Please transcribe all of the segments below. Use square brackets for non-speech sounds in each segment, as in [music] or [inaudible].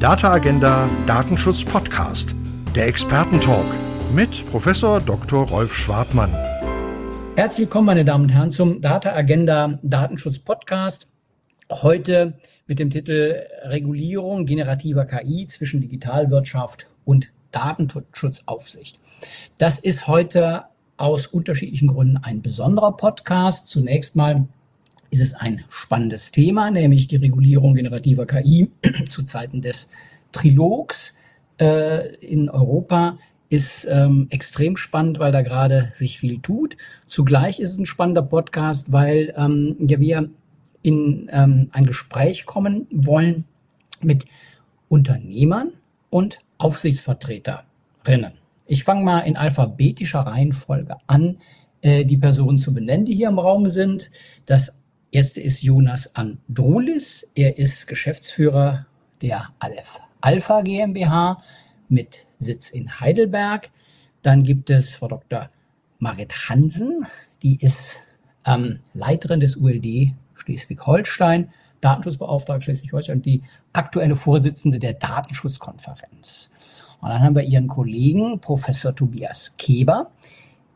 Data Agenda Datenschutz Podcast, der Expertentalk mit Professor Dr. Rolf Schwartmann. Herzlich willkommen, meine Damen und Herren, zum Data Agenda Datenschutz Podcast. Heute mit dem Titel Regulierung generativer KI zwischen Digitalwirtschaft und Datenschutzaufsicht. Das ist heute aus unterschiedlichen Gründen ein besonderer Podcast. Zunächst mal ist es ein spannendes Thema, nämlich die Regulierung generativer KI [clears throat] zu Zeiten des Trilogs äh, in Europa ist ähm, extrem spannend, weil da gerade sich viel tut. Zugleich ist es ein spannender Podcast, weil ähm, ja wir in ähm, ein Gespräch kommen wollen mit Unternehmern und Aufsichtsvertreterinnen. Ich fange mal in alphabetischer Reihenfolge an, äh, die Personen zu benennen, die hier im Raum sind. Das erste ist Jonas Andrulis. Er ist Geschäftsführer der Aleph Alpha GmbH mit Sitz in Heidelberg. Dann gibt es Frau Dr. Marit Hansen, die ist ähm, Leiterin des ULD Schleswig-Holstein, Datenschutzbeauftragte Schleswig-Holstein und die aktuelle Vorsitzende der Datenschutzkonferenz. Und dann haben wir ihren Kollegen, Professor Tobias Keber.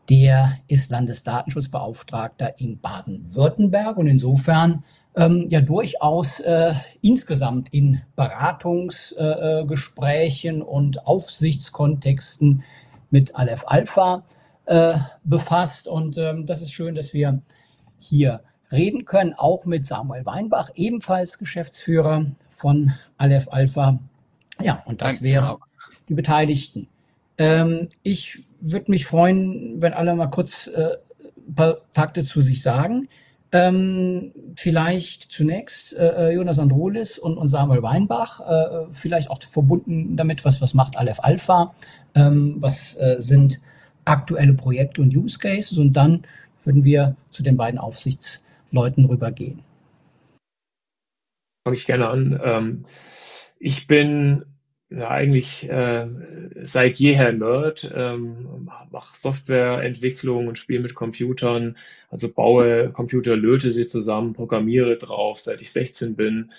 Der ist Landesdatenschutzbeauftragter in Baden-Württemberg und insofern ähm, ja durchaus äh, insgesamt in Beratungsgesprächen äh, und Aufsichtskontexten mit Aleph Alpha äh, befasst. Und ähm, das ist schön, dass wir hier reden können, auch mit Samuel Weinbach, ebenfalls Geschäftsführer von Aleph Alpha. Ja, und das wäre die Beteiligten. Ähm, ich würde mich freuen, wenn alle mal kurz äh, ein paar Takte zu sich sagen. Ähm, vielleicht zunächst äh, äh, Jonas Androlis und, und Samuel Weinbach, äh, vielleicht auch verbunden damit, was, was macht Aleph Alpha, ähm, was äh, sind aktuelle Projekte und Use Cases und dann würden wir zu den beiden Aufsichtsleuten rübergehen. Fange ich gerne an. Ähm, ich bin ja, eigentlich äh, seit jeher Nerd, ähm, mache Softwareentwicklung und spiele mit Computern, also baue Computer, löte sie zusammen, programmiere drauf, seit ich 16 bin.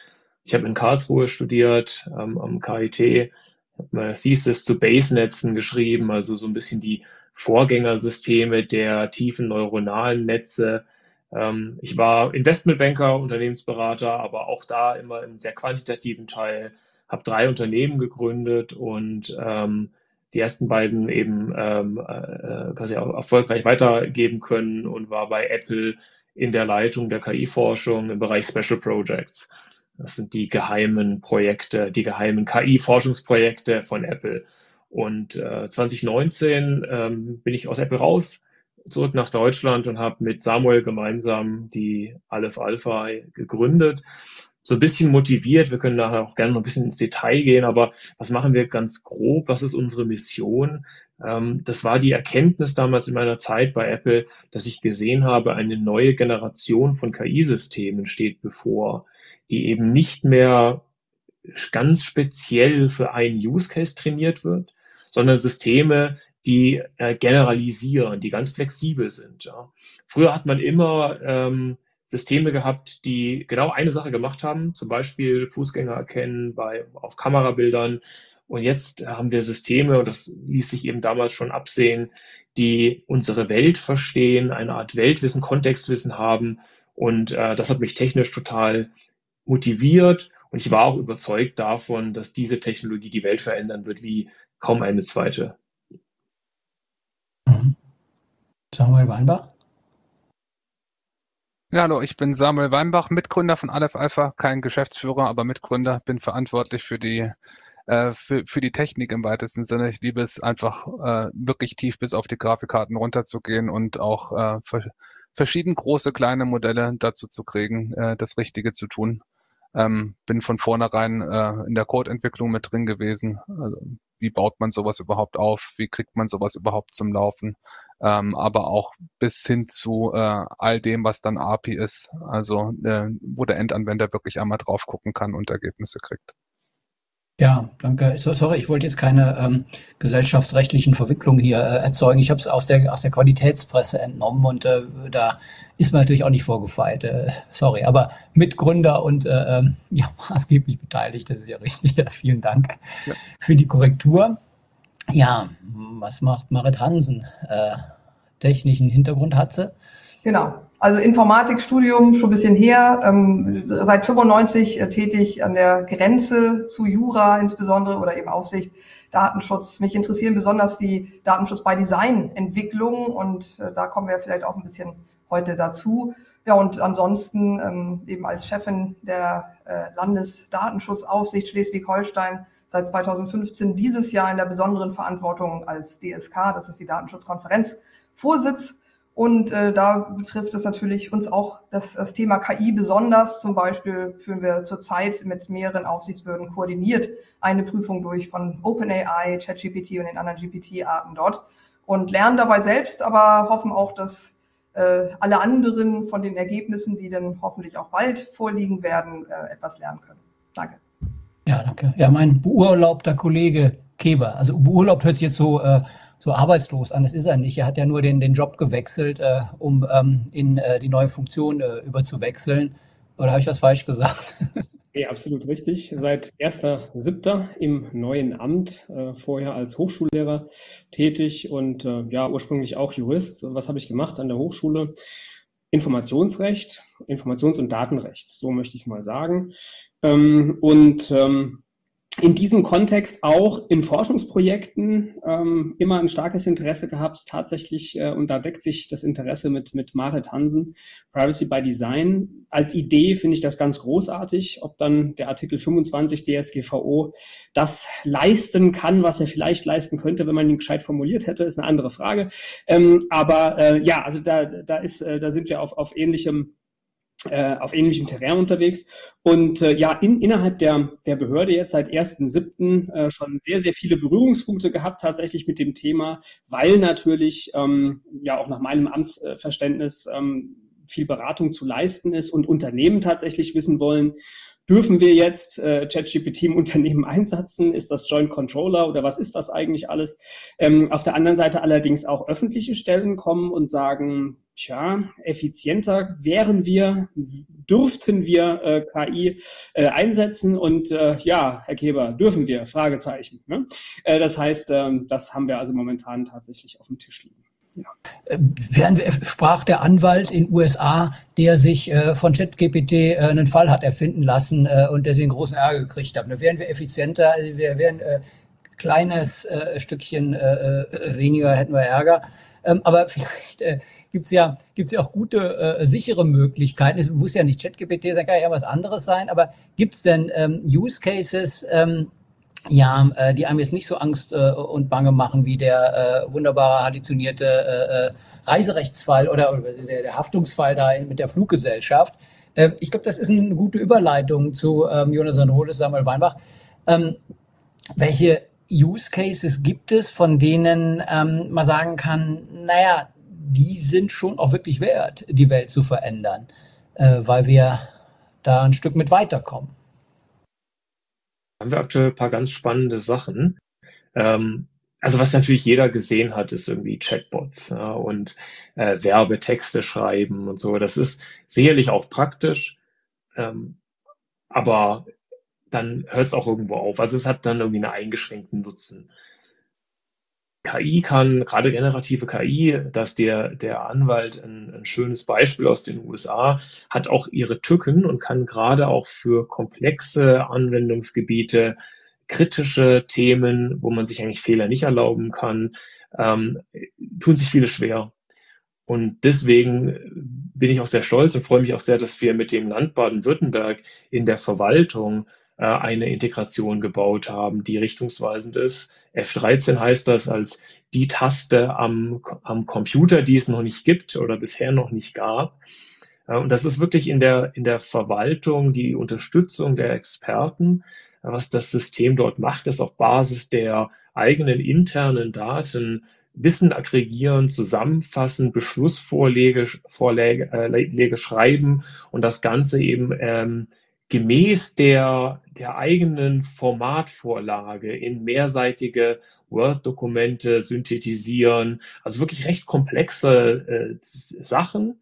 Ich habe in Karlsruhe studiert, ähm, am KIT, habe meine Thesis zu Base-Netzen geschrieben, also so ein bisschen die Vorgängersysteme der tiefen neuronalen Netze. Ähm, ich war Investmentbanker, Unternehmensberater, aber auch da immer im sehr quantitativen Teil habe drei Unternehmen gegründet und ähm, die ersten beiden eben ähm, äh, quasi auch erfolgreich weitergeben können und war bei Apple in der Leitung der KI-Forschung im Bereich Special Projects. Das sind die geheimen Projekte, die geheimen KI-Forschungsprojekte von Apple. Und äh, 2019 ähm, bin ich aus Apple raus, zurück nach Deutschland und habe mit Samuel gemeinsam die Aleph Alpha gegründet so ein bisschen motiviert. Wir können nachher auch gerne noch ein bisschen ins Detail gehen, aber was machen wir ganz grob? Was ist unsere Mission? Ähm, das war die Erkenntnis damals in meiner Zeit bei Apple, dass ich gesehen habe, eine neue Generation von KI-Systemen steht bevor, die eben nicht mehr ganz speziell für einen Use Case trainiert wird, sondern Systeme, die äh, generalisieren, die ganz flexibel sind. Ja. Früher hat man immer ähm, Systeme gehabt, die genau eine Sache gemacht haben, zum Beispiel Fußgänger erkennen bei, auf Kamerabildern. Und jetzt haben wir Systeme, und das ließ sich eben damals schon absehen, die unsere Welt verstehen, eine Art Weltwissen, Kontextwissen haben. Und äh, das hat mich technisch total motiviert. Und ich war auch überzeugt davon, dass diese Technologie die Welt verändern wird wie kaum eine zweite. Mhm. Samuel Weinbach? Ja, hallo, ich bin Samuel Weinbach, Mitgründer von Aleph Alpha, kein Geschäftsführer, aber Mitgründer, bin verantwortlich für die äh, für, für die Technik im weitesten Sinne. Ich liebe es einfach äh, wirklich tief bis auf die Grafikkarten runterzugehen und auch äh, ver verschieden große kleine Modelle dazu zu kriegen, äh, das Richtige zu tun. Ähm, bin von vornherein äh, in der Codeentwicklung mit drin gewesen. Also, wie baut man sowas überhaupt auf? Wie kriegt man sowas überhaupt zum Laufen? Ähm, aber auch bis hin zu äh, all dem, was dann API ist, also äh, wo der Endanwender wirklich einmal drauf gucken kann und Ergebnisse kriegt. Ja, danke. So, sorry, ich wollte jetzt keine ähm, gesellschaftsrechtlichen Verwicklungen hier äh, erzeugen. Ich habe es aus der, aus der Qualitätspresse entnommen und äh, da ist man natürlich auch nicht vorgefeilt. Äh, sorry, aber Mitgründer und äh, ähm, [laughs] ja, maßgeblich beteiligt, das ist ja richtig. Ja, vielen Dank ja. für die Korrektur. Ja, was macht Marit Hansen? Äh, technischen Hintergrund hat sie? Genau. Also Informatikstudium schon ein bisschen her, ähm, seit 95 äh, tätig an der Grenze zu Jura insbesondere oder eben Aufsicht, Datenschutz. Mich interessieren besonders die Datenschutz bei Design Entwicklung und äh, da kommen wir vielleicht auch ein bisschen heute dazu. Ja, und ansonsten ähm, eben als Chefin der äh, Landesdatenschutzaufsicht Schleswig-Holstein seit 2015 dieses Jahr in der besonderen Verantwortung als DSK, das ist die Datenschutzkonferenz, Vorsitz und äh, da betrifft es natürlich uns auch das, das Thema KI besonders. Zum Beispiel führen wir zurzeit mit mehreren Aufsichtsbehörden koordiniert eine Prüfung durch von OpenAI, ChatGPT und den anderen GPT-Arten dort und lernen dabei selbst, aber hoffen auch, dass äh, alle anderen von den Ergebnissen, die dann hoffentlich auch bald vorliegen werden, äh, etwas lernen können. Danke. Ja, danke. Ja, mein beurlaubter Kollege Keber. Also beurlaubt hört sich jetzt so äh, so arbeitslos an. Das ist er nicht. Er hat ja nur den, den Job gewechselt, äh, um ähm, in äh, die neue Funktion äh, überzuwechseln. Oder habe ich was falsch gesagt? [laughs] Nee, absolut richtig. Seit 1.7. im neuen Amt, äh, vorher als Hochschullehrer tätig und äh, ja, ursprünglich auch Jurist. Was habe ich gemacht an der Hochschule? Informationsrecht, Informations- und Datenrecht, so möchte ich es mal sagen. Ähm, und ähm, in diesem Kontext auch in Forschungsprojekten ähm, immer ein starkes Interesse gehabt, tatsächlich, äh, und da deckt sich das Interesse mit, mit Marit Hansen, Privacy by Design. Als Idee finde ich das ganz großartig, ob dann der Artikel 25 DSGVO das leisten kann, was er vielleicht leisten könnte, wenn man ihn gescheit formuliert hätte, ist eine andere Frage. Ähm, aber äh, ja, also da, da, ist, äh, da sind wir auf, auf ähnlichem äh, auf ähnlichem Terrain unterwegs. Und äh, ja, in, innerhalb der, der Behörde jetzt seit 1.7. Äh, schon sehr, sehr viele Berührungspunkte gehabt tatsächlich mit dem Thema, weil natürlich ähm, ja auch nach meinem Amtsverständnis ähm, viel Beratung zu leisten ist und Unternehmen tatsächlich wissen wollen, Dürfen wir jetzt äh, ChatGPT im Unternehmen einsetzen? Ist das Joint Controller oder was ist das eigentlich alles? Ähm, auf der anderen Seite allerdings auch öffentliche Stellen kommen und sagen, tja, effizienter wären wir, dürften wir äh, KI äh, einsetzen und äh, ja, Herr Keber, dürfen wir? Fragezeichen. Ne? Äh, das heißt, ähm, das haben wir also momentan tatsächlich auf dem Tisch liegen. Äh, während sprach der Anwalt in USA, der sich äh, von ChatGPT äh, einen Fall hat erfinden lassen äh, und deswegen großen Ärger gekriegt hat. Da wären wir effizienter, also wir wären äh, kleines äh, Stückchen äh, weniger, hätten wir Ärger. Ähm, aber [laughs] vielleicht äh, gibt's ja, gibt's ja auch gute, äh, sichere Möglichkeiten. Es muss ja nicht ChatGPT sein, kann ja was anderes sein, aber gibt's denn ähm, Use Cases, ähm, ja, äh, die einem jetzt nicht so Angst äh, und Bange machen wie der äh, wunderbare additionierte äh, äh, Reiserechtsfall oder, oder der, Haftungsfall da mit der Fluggesellschaft. Äh, ich glaube, das ist eine gute Überleitung zu ähm, Jonathan Rodes, Samuel Weinbach. Ähm, welche Use Cases gibt es, von denen ähm, man sagen kann, naja, die sind schon auch wirklich wert, die Welt zu verändern, äh, weil wir da ein Stück mit weiterkommen? Haben wir aktuell ein paar ganz spannende Sachen. Ähm, also was natürlich jeder gesehen hat, ist irgendwie Chatbots ja, und äh, Werbetexte schreiben und so. Das ist sicherlich auch praktisch, ähm, aber dann hört es auch irgendwo auf. Also es hat dann irgendwie einen eingeschränkten Nutzen. KI kann, gerade generative KI, dass der, der Anwalt ein, ein, schönes Beispiel aus den USA, hat auch ihre Tücken und kann gerade auch für komplexe Anwendungsgebiete, kritische Themen, wo man sich eigentlich Fehler nicht erlauben kann, ähm, tun sich viele schwer. Und deswegen bin ich auch sehr stolz und freue mich auch sehr, dass wir mit dem Land Baden-Württemberg in der Verwaltung äh, eine Integration gebaut haben, die richtungsweisend ist. F13 heißt das als die Taste am, am Computer, die es noch nicht gibt oder bisher noch nicht gab. Äh, und das ist wirklich in der, in der Verwaltung die Unterstützung der Experten. Was das System dort macht, ist auf Basis der eigenen internen Daten Wissen aggregieren, zusammenfassen, Beschlussvorlage Vorlage, äh, Lege schreiben und das Ganze eben ähm, gemäß der, der eigenen Formatvorlage in mehrseitige Word-Dokumente synthetisieren. Also wirklich recht komplexe äh, Sachen,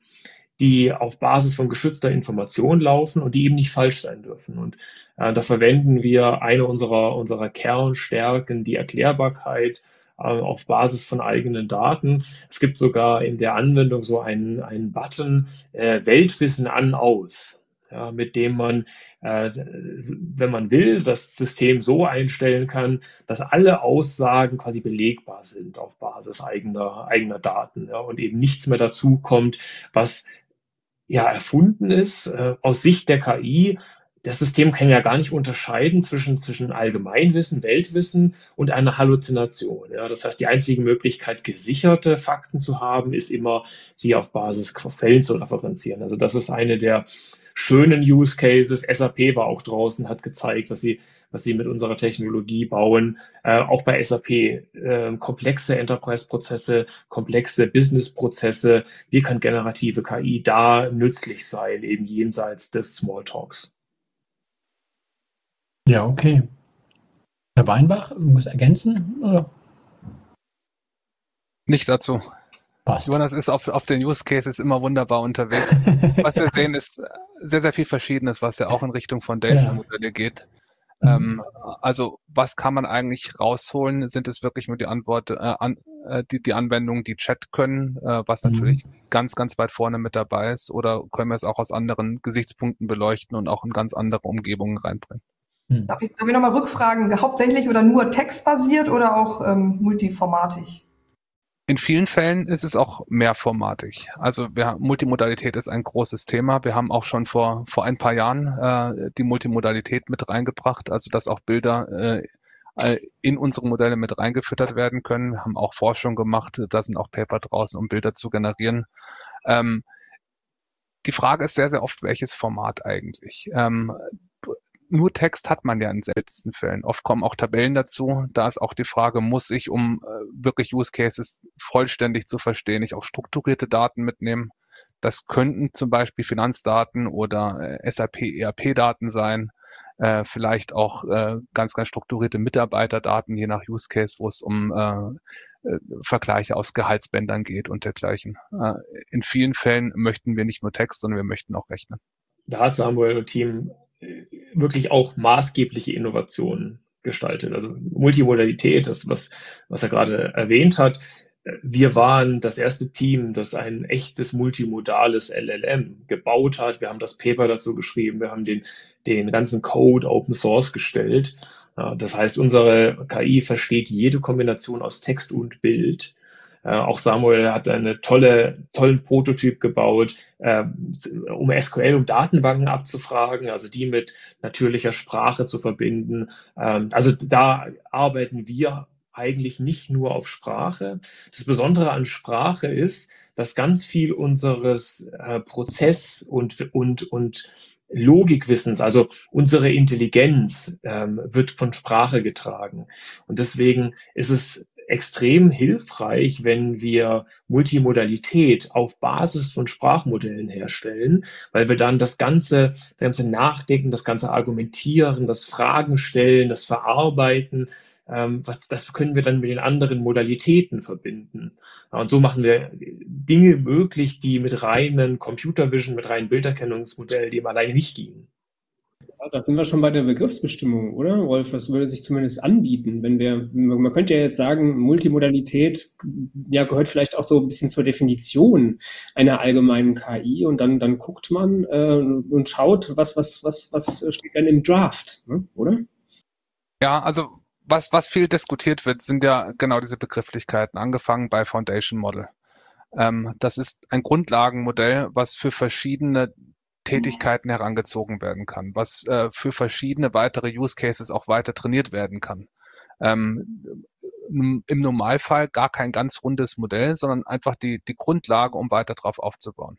die auf Basis von geschützter Information laufen und die eben nicht falsch sein dürfen. Und äh, da verwenden wir eine unserer, unserer Kernstärken, die Erklärbarkeit äh, auf Basis von eigenen Daten. Es gibt sogar in der Anwendung so einen, einen Button äh, Weltwissen an aus ja, mit dem man, äh, wenn man will, das System so einstellen kann, dass alle Aussagen quasi belegbar sind auf Basis eigener, eigener Daten ja, und eben nichts mehr dazu kommt, was ja erfunden ist äh, aus Sicht der KI. Das System kann ja gar nicht unterscheiden zwischen, zwischen Allgemeinwissen, Weltwissen und einer Halluzination. Ja. Das heißt, die einzige Möglichkeit, gesicherte Fakten zu haben, ist immer, sie auf Basis Quellen zu referenzieren. Also das ist eine der schönen Use Cases. SAP war auch draußen, hat gezeigt, was sie, was sie mit unserer Technologie bauen. Äh, auch bei SAP äh, komplexe Enterprise-Prozesse, komplexe Business-Prozesse. Wie kann generative KI da nützlich sein, eben jenseits des Smalltalks? Ja, okay. Herr Weinbach, irgendwas ergänzen? Oder? Nicht dazu. Passt. Jonas ist auf, auf den Use Cases immer wunderbar unterwegs. [laughs] was wir sehen, ist sehr, sehr viel Verschiedenes, was ja auch in Richtung Foundation-Modelle ja. geht. Mhm. Ähm, also was kann man eigentlich rausholen? Sind es wirklich nur die Antwort, äh, an, äh, die, die Anwendungen, die Chat können, äh, was mhm. natürlich ganz, ganz weit vorne mit dabei ist? Oder können wir es auch aus anderen Gesichtspunkten beleuchten und auch in ganz andere Umgebungen reinbringen? Mhm. Darf ich, darf ich nochmal rückfragen, hauptsächlich oder nur textbasiert oder auch ähm, multiformatig? In vielen Fällen ist es auch mehrformatig. Also wir, Multimodalität ist ein großes Thema. Wir haben auch schon vor, vor ein paar Jahren äh, die Multimodalität mit reingebracht, also dass auch Bilder äh, äh, in unsere Modelle mit reingefüttert werden können. Wir haben auch Forschung gemacht, da sind auch Paper draußen, um Bilder zu generieren. Ähm, die Frage ist sehr, sehr oft, welches Format eigentlich. Ähm, nur Text hat man ja in seltensten Fällen. Oft kommen auch Tabellen dazu. Da ist auch die Frage, muss ich, um äh, wirklich Use Cases vollständig zu verstehen, ich auch strukturierte Daten mitnehmen? Das könnten zum Beispiel Finanzdaten oder äh, SAP, ERP-Daten sein. Äh, vielleicht auch äh, ganz, ganz strukturierte Mitarbeiterdaten, je nach Use Case, wo es um äh, äh, Vergleiche aus Gehaltsbändern geht und dergleichen. In vielen Fällen möchten wir nicht nur Text, sondern wir möchten auch rechnen. Da hat Samuel und Team wirklich auch maßgebliche Innovationen gestaltet. Also Multimodalität, das, was, was er gerade erwähnt hat. Wir waren das erste Team, das ein echtes multimodales LLM gebaut hat. Wir haben das Paper dazu geschrieben. Wir haben den, den ganzen Code Open Source gestellt. Das heißt, unsere KI versteht jede Kombination aus Text und Bild äh, auch Samuel hat einen tolle, tollen Prototyp gebaut, äh, um SQL, um Datenbanken abzufragen, also die mit natürlicher Sprache zu verbinden. Ähm, also da arbeiten wir eigentlich nicht nur auf Sprache. Das Besondere an Sprache ist, dass ganz viel unseres äh, Prozess und, und, und Logikwissens, also unsere Intelligenz ähm, wird von Sprache getragen. Und deswegen ist es extrem hilfreich, wenn wir Multimodalität auf Basis von Sprachmodellen herstellen, weil wir dann das ganze, das ganze Nachdenken, das ganze Argumentieren, das Fragen stellen, das Verarbeiten, ähm, was, das können wir dann mit den anderen Modalitäten verbinden. Und so machen wir Dinge möglich, die mit reinen Computer Vision, mit reinen Bilderkennungsmodellen, die im alleine nicht gingen. Ja, da sind wir schon bei der Begriffsbestimmung, oder? Wolf, das würde sich zumindest anbieten. Wenn wir, man könnte ja jetzt sagen, Multimodalität ja, gehört vielleicht auch so ein bisschen zur Definition einer allgemeinen KI und dann, dann guckt man äh, und schaut, was, was, was, was steht dann im Draft, ne? oder? Ja, also was, was viel diskutiert wird, sind ja genau diese Begrifflichkeiten, angefangen bei Foundation Model. Ähm, das ist ein Grundlagenmodell, was für verschiedene Tätigkeiten herangezogen werden kann, was äh, für verschiedene weitere Use Cases auch weiter trainiert werden kann. Ähm, Im Normalfall gar kein ganz rundes Modell, sondern einfach die, die Grundlage, um weiter drauf aufzubauen.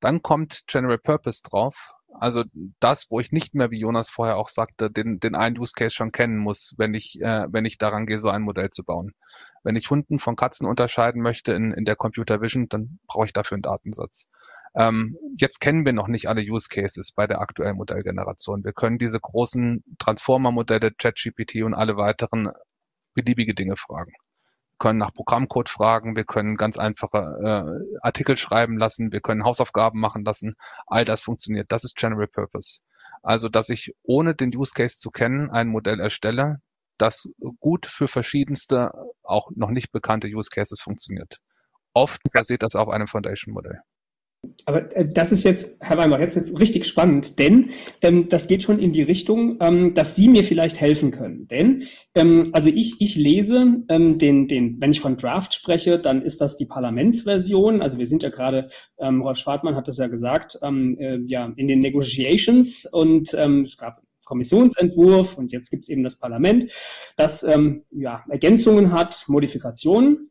Dann kommt General Purpose drauf, also das, wo ich nicht mehr, wie Jonas vorher auch sagte, den, den einen Use Case schon kennen muss, wenn ich, äh, wenn ich daran gehe, so ein Modell zu bauen. Wenn ich Hunden von Katzen unterscheiden möchte in, in der Computer Vision, dann brauche ich dafür einen Datensatz. Ähm, jetzt kennen wir noch nicht alle Use Cases bei der aktuellen Modellgeneration. Wir können diese großen Transformer-Modelle, ChatGPT und alle weiteren beliebige Dinge fragen. Wir können nach Programmcode fragen, wir können ganz einfache äh, Artikel schreiben lassen, wir können Hausaufgaben machen lassen. All das funktioniert. Das ist General Purpose. Also, dass ich ohne den Use Case zu kennen ein Modell erstelle, das gut für verschiedenste, auch noch nicht bekannte Use Cases funktioniert. Oft basiert das auf einem Foundation-Modell. Aber äh, das ist jetzt, Herr Weimar, jetzt wird es richtig spannend, denn ähm, das geht schon in die Richtung, ähm, dass Sie mir vielleicht helfen können. Denn, ähm, also ich, ich lese ähm, den, den, wenn ich von Draft spreche, dann ist das die Parlamentsversion. Also wir sind ja gerade, ähm, Rolf Schwartmann hat das ja gesagt, ähm, äh, ja, in den Negotiations und es gab Kommissionsentwurf und jetzt gibt es eben das Parlament, das ja, Ergänzungen hat, Modifikationen.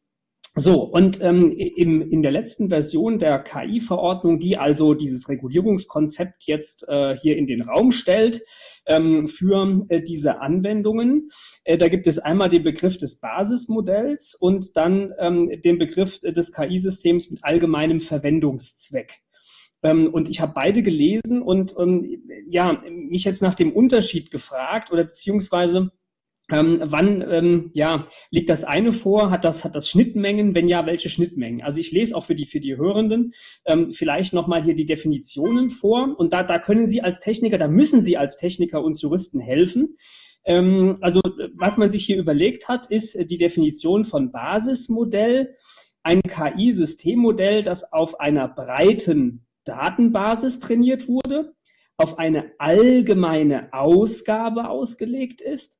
So, und ähm, im, in der letzten Version der KI-Verordnung, die also dieses Regulierungskonzept jetzt äh, hier in den Raum stellt ähm, für äh, diese Anwendungen, äh, da gibt es einmal den Begriff des Basismodells und dann ähm, den Begriff des KI-Systems mit allgemeinem Verwendungszweck. Ähm, und ich habe beide gelesen und ähm, ja, mich jetzt nach dem Unterschied gefragt oder beziehungsweise ähm, wann ähm, ja, liegt das eine vor? Hat das, hat das Schnittmengen? Wenn ja, welche Schnittmengen? Also ich lese auch für die, für die Hörenden ähm, vielleicht nochmal hier die Definitionen vor. Und da, da können Sie als Techniker, da müssen Sie als Techniker uns Juristen helfen. Ähm, also was man sich hier überlegt hat, ist die Definition von Basismodell. Ein KI-Systemmodell, das auf einer breiten Datenbasis trainiert wurde, auf eine allgemeine Ausgabe ausgelegt ist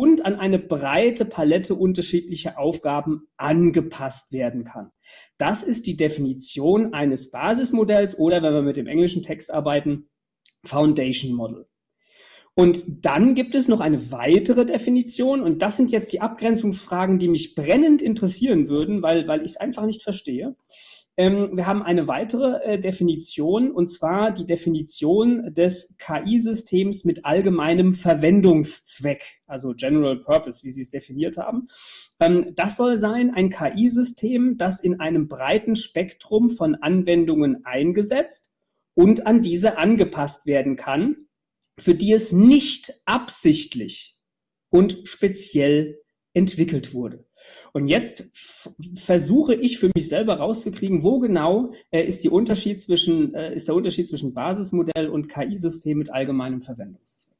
und an eine breite Palette unterschiedlicher Aufgaben angepasst werden kann. Das ist die Definition eines Basismodells oder, wenn wir mit dem englischen Text arbeiten, Foundation Model. Und dann gibt es noch eine weitere Definition und das sind jetzt die Abgrenzungsfragen, die mich brennend interessieren würden, weil, weil ich es einfach nicht verstehe. Ähm, wir haben eine weitere äh, Definition, und zwar die Definition des KI-Systems mit allgemeinem Verwendungszweck, also General Purpose, wie Sie es definiert haben. Ähm, das soll sein ein KI-System, das in einem breiten Spektrum von Anwendungen eingesetzt und an diese angepasst werden kann, für die es nicht absichtlich und speziell entwickelt wurde. Und jetzt versuche ich für mich selber rauszukriegen, wo genau äh, ist, die Unterschied zwischen, äh, ist der Unterschied zwischen Basismodell und KI-System mit allgemeinem Verwendungszweck.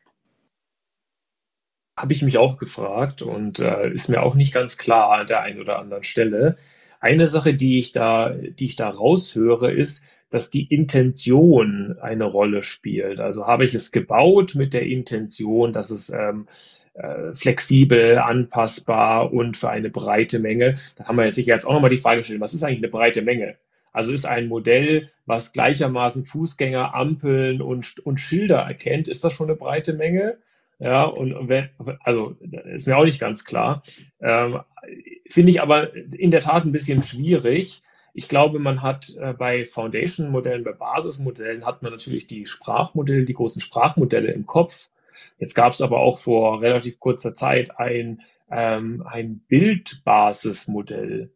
Habe ich mich auch gefragt und äh, ist mir auch nicht ganz klar an der einen oder anderen Stelle. Eine Sache, die ich da, die ich da raushöre, ist, dass die Intention eine Rolle spielt. Also habe ich es gebaut mit der Intention, dass es ähm, äh, flexibel, anpassbar und für eine breite Menge. Da kann man jetzt sicher jetzt auch nochmal die Frage stellen, was ist eigentlich eine breite Menge? Also ist ein Modell, was gleichermaßen Fußgänger, Ampeln und, und Schilder erkennt, ist das schon eine breite Menge? Ja, und wenn, also ist mir auch nicht ganz klar. Ähm, Finde ich aber in der Tat ein bisschen schwierig. Ich glaube, man hat äh, bei Foundation-Modellen, bei Basismodellen hat man natürlich die Sprachmodelle, die großen Sprachmodelle im Kopf. Jetzt gab es aber auch vor relativ kurzer Zeit ein, ähm, ein Bildbasismodell,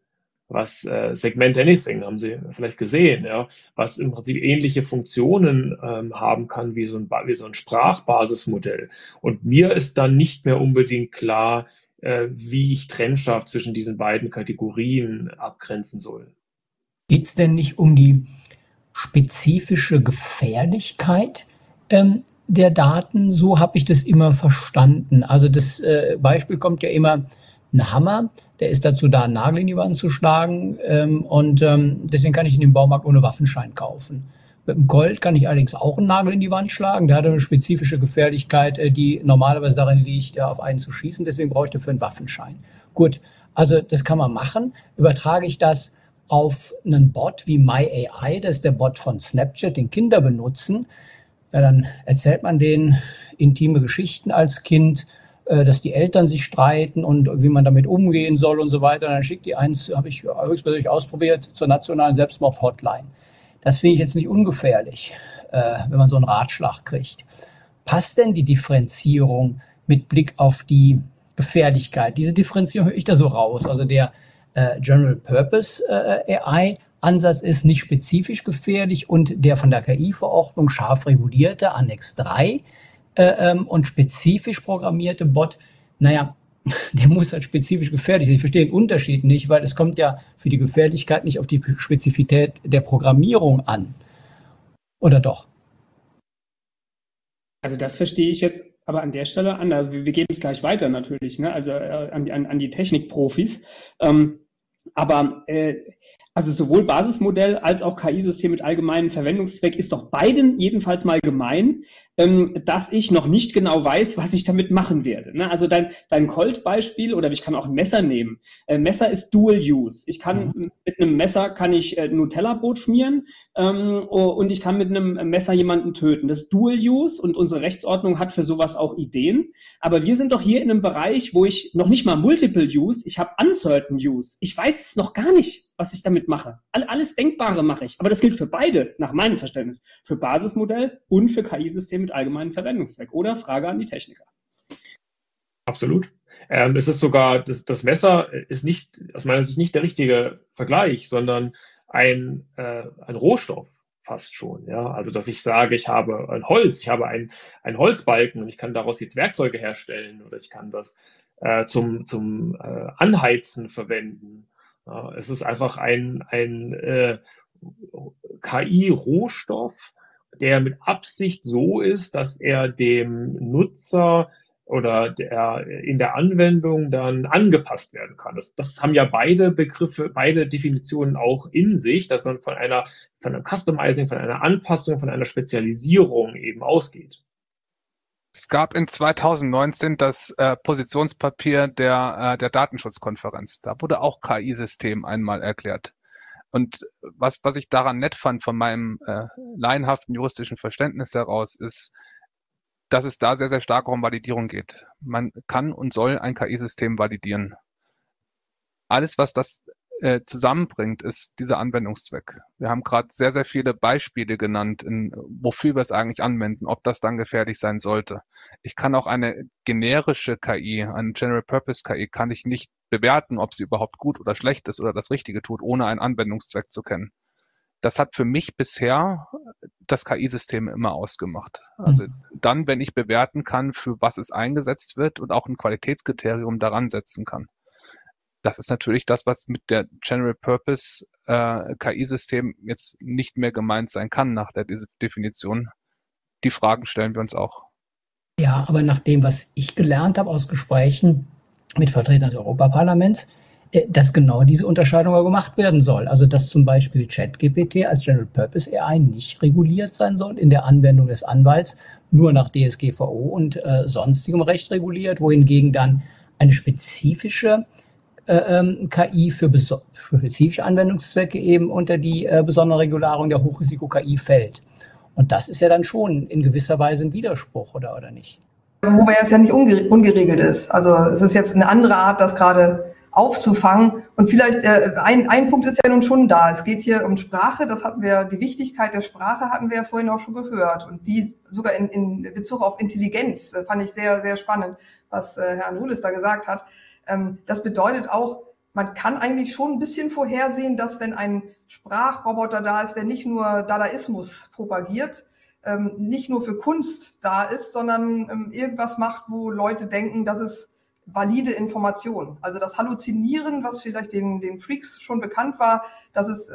was äh, Segment Anything, haben Sie vielleicht gesehen, ja, was im Prinzip ähnliche Funktionen ähm, haben kann wie so, ein, wie so ein Sprachbasismodell. Und mir ist dann nicht mehr unbedingt klar, äh, wie ich trennscharf zwischen diesen beiden Kategorien abgrenzen soll. Geht es denn nicht um die spezifische Gefährlichkeit ähm, der Daten. So habe ich das immer verstanden. Also das äh, Beispiel kommt ja immer ein Hammer, der ist dazu da, einen Nagel in die Wand zu schlagen. Ähm, und ähm, deswegen kann ich in den Baumarkt ohne Waffenschein kaufen. Mit dem Gold kann ich allerdings auch einen Nagel in die Wand schlagen. Der hat eine spezifische Gefährlichkeit, äh, die normalerweise darin liegt, auf einen zu schießen. Deswegen brauche ich dafür einen Waffenschein. Gut, also das kann man machen. Übertrage ich das auf einen Bot wie MyAI, das ist der Bot von Snapchat, den Kinder benutzen, ja, dann erzählt man denen intime Geschichten als Kind, äh, dass die Eltern sich streiten und wie man damit umgehen soll und so weiter. Und dann schickt die eins, habe ich höchstpersönlich ausprobiert, zur nationalen Selbstmord-Hotline. Das finde ich jetzt nicht ungefährlich, äh, wenn man so einen Ratschlag kriegt. Passt denn die Differenzierung mit Blick auf die Gefährlichkeit? Diese Differenzierung höre ich da so raus. Also der äh, General Purpose AI Ansatz ist nicht spezifisch gefährlich und der von der KI-Verordnung scharf regulierte Annex 3 äh, ähm, und spezifisch programmierte Bot, naja, [laughs] der muss halt spezifisch gefährlich sein. Ich verstehe den Unterschied nicht, weil es kommt ja für die Gefährlichkeit nicht auf die Spezifität der Programmierung an. Oder doch? Also das verstehe ich jetzt aber an der Stelle an. Also wir, geben es gleich weiter natürlich, ne? also äh, an, an, an die Technikprofis. Ähm, aber äh, also sowohl Basismodell als auch KI-System mit allgemeinem Verwendungszweck ist doch beiden jedenfalls mal gemein, ähm, dass ich noch nicht genau weiß, was ich damit machen werde. Ne? Also dein, dein Colt-Beispiel oder ich kann auch ein Messer nehmen. Äh, Messer ist Dual-Use. Ich kann mhm. mit einem Messer kann ich äh, Nutella-Brot schmieren ähm, und ich kann mit einem Messer jemanden töten. Das ist Dual-Use und unsere Rechtsordnung hat für sowas auch Ideen. Aber wir sind doch hier in einem Bereich, wo ich noch nicht mal Multiple-Use, ich habe Uncertain-Use. Ich weiß es noch gar nicht, was ich damit mache. alles Denkbare mache ich. Aber das gilt für beide, nach meinem Verständnis. Für Basismodell und für KI-System mit allgemeinem Verwendungszweck. Oder Frage an die Techniker. Absolut. Ähm, es ist sogar, das, das, Messer ist nicht, aus meiner Sicht nicht der richtige Vergleich, sondern ein, äh, ein Rohstoff fast schon. Ja? Also, dass ich sage, ich habe ein Holz, ich habe ein, ein Holzbalken und ich kann daraus jetzt Werkzeuge herstellen oder ich kann das äh, zum, zum äh, Anheizen verwenden ja, es ist einfach ein, ein äh, KI-Rohstoff, der mit Absicht so ist, dass er dem Nutzer oder der in der Anwendung dann angepasst werden kann. Das, das haben ja beide Begriffe, beide Definitionen auch in sich, dass man von einer, von einem Customizing, von einer Anpassung, von einer Spezialisierung eben ausgeht. Es gab in 2019 das äh, Positionspapier der, äh, der Datenschutzkonferenz. Da wurde auch KI-System einmal erklärt. Und was, was ich daran nett fand von meinem äh, laienhaften juristischen Verständnis heraus, ist, dass es da sehr, sehr stark um Validierung geht. Man kann und soll ein KI-System validieren. Alles, was das äh, zusammenbringt, ist dieser Anwendungszweck. Wir haben gerade sehr, sehr viele Beispiele genannt, in, wofür wir es eigentlich anwenden, ob das dann gefährlich sein sollte. Ich kann auch eine generische KI, eine General Purpose KI, kann ich nicht bewerten, ob sie überhaupt gut oder schlecht ist oder das Richtige tut, ohne einen Anwendungszweck zu kennen. Das hat für mich bisher das KI-System immer ausgemacht. Also mhm. dann, wenn ich bewerten kann, für was es eingesetzt wird und auch ein Qualitätskriterium daran setzen kann das ist natürlich das, was mit der General Purpose äh, KI-System jetzt nicht mehr gemeint sein kann nach der Definition. Die Fragen stellen wir uns auch. Ja, aber nach dem, was ich gelernt habe aus Gesprächen mit Vertretern des Europaparlaments, äh, dass genau diese Unterscheidung gemacht werden soll. Also dass zum Beispiel ChatGPT als General Purpose AI nicht reguliert sein soll in der Anwendung des Anwalts, nur nach DSGVO und äh, sonstigem Recht reguliert, wohingegen dann eine spezifische ähm, KI für, für, spezifische Anwendungszwecke eben unter die äh, besondere Regularung der Hochrisiko-KI fällt. Und das ist ja dann schon in gewisser Weise ein Widerspruch, oder, oder nicht? Wobei es ja nicht ungeregelt ist. Also es ist jetzt eine andere Art, das gerade aufzufangen. Und vielleicht äh, ein, ein Punkt ist ja nun schon da. Es geht hier um Sprache. Das hatten wir, die Wichtigkeit der Sprache hatten wir ja vorhin auch schon gehört. Und die sogar in, in Bezug auf Intelligenz äh, fand ich sehr, sehr spannend, was äh, Herr Nulis da gesagt hat. Ähm, das bedeutet auch, man kann eigentlich schon ein bisschen vorhersehen, dass wenn ein Sprachroboter da ist, der nicht nur Dadaismus propagiert, ähm, nicht nur für Kunst da ist, sondern ähm, irgendwas macht, wo Leute denken, das ist valide Information. Also das Halluzinieren, was vielleicht den, den Freaks schon bekannt war, das ist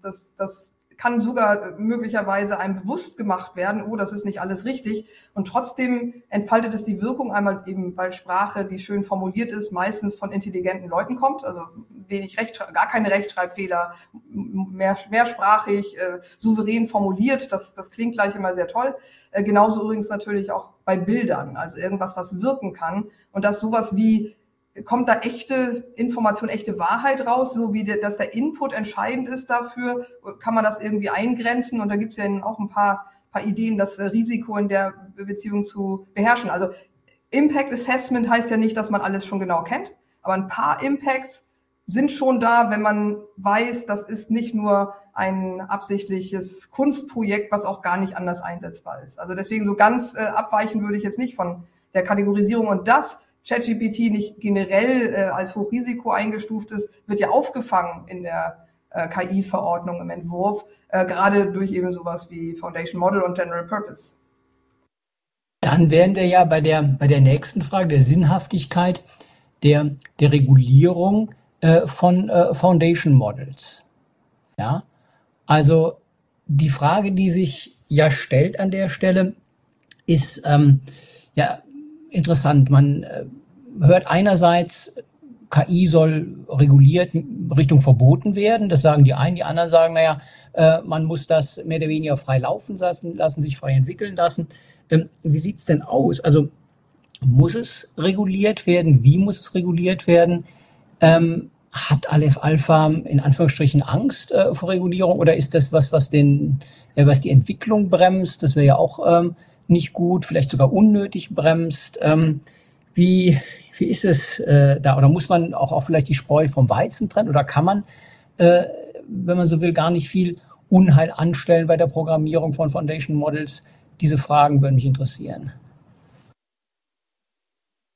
das, das kann sogar möglicherweise einem bewusst gemacht werden, oh, das ist nicht alles richtig. Und trotzdem entfaltet es die Wirkung einmal eben, weil Sprache, die schön formuliert ist, meistens von intelligenten Leuten kommt, also wenig Recht, gar keine Rechtschreibfehler, mehr, mehrsprachig, äh, souverän formuliert. Das, das klingt gleich immer sehr toll. Äh, genauso übrigens natürlich auch bei Bildern, also irgendwas, was wirken kann. Und dass sowas wie kommt da echte Information, echte Wahrheit raus, so wie der, dass der Input entscheidend ist dafür, kann man das irgendwie eingrenzen und da gibt es ja auch ein paar, paar Ideen, das Risiko in der Beziehung zu beherrschen. Also Impact Assessment heißt ja nicht, dass man alles schon genau kennt, aber ein paar Impacts sind schon da, wenn man weiß, das ist nicht nur ein absichtliches Kunstprojekt, was auch gar nicht anders einsetzbar ist. Also deswegen so ganz äh, abweichen würde ich jetzt nicht von der Kategorisierung und das ChatGPT nicht generell äh, als Hochrisiko eingestuft ist, wird ja aufgefangen in der äh, KI-Verordnung im Entwurf, äh, gerade durch eben sowas wie Foundation Model und General Purpose. Dann wären wir ja bei der, bei der nächsten Frage der Sinnhaftigkeit der, der Regulierung äh, von äh, Foundation Models. Ja, also die Frage, die sich ja stellt an der Stelle, ist ähm, ja interessant. Man äh, hört einerseits, KI soll reguliert Richtung verboten werden. Das sagen die einen. Die anderen sagen, naja, äh, man muss das mehr oder weniger frei laufen lassen, lassen sich frei entwickeln lassen. Ähm, wie sieht's denn aus? Also muss es reguliert werden? Wie muss es reguliert werden? Ähm, hat Aleph Alpha in Anführungsstrichen Angst äh, vor Regulierung oder ist das was, was den, äh, was die Entwicklung bremst? Das wäre ja auch ähm, nicht gut, vielleicht sogar unnötig bremst. Ähm, wie, wie ist es äh, da? Oder muss man auch, auch vielleicht die Spreu vom Weizen trennen? Oder kann man, äh, wenn man so will, gar nicht viel Unheil anstellen bei der Programmierung von Foundation Models? Diese Fragen würden mich interessieren.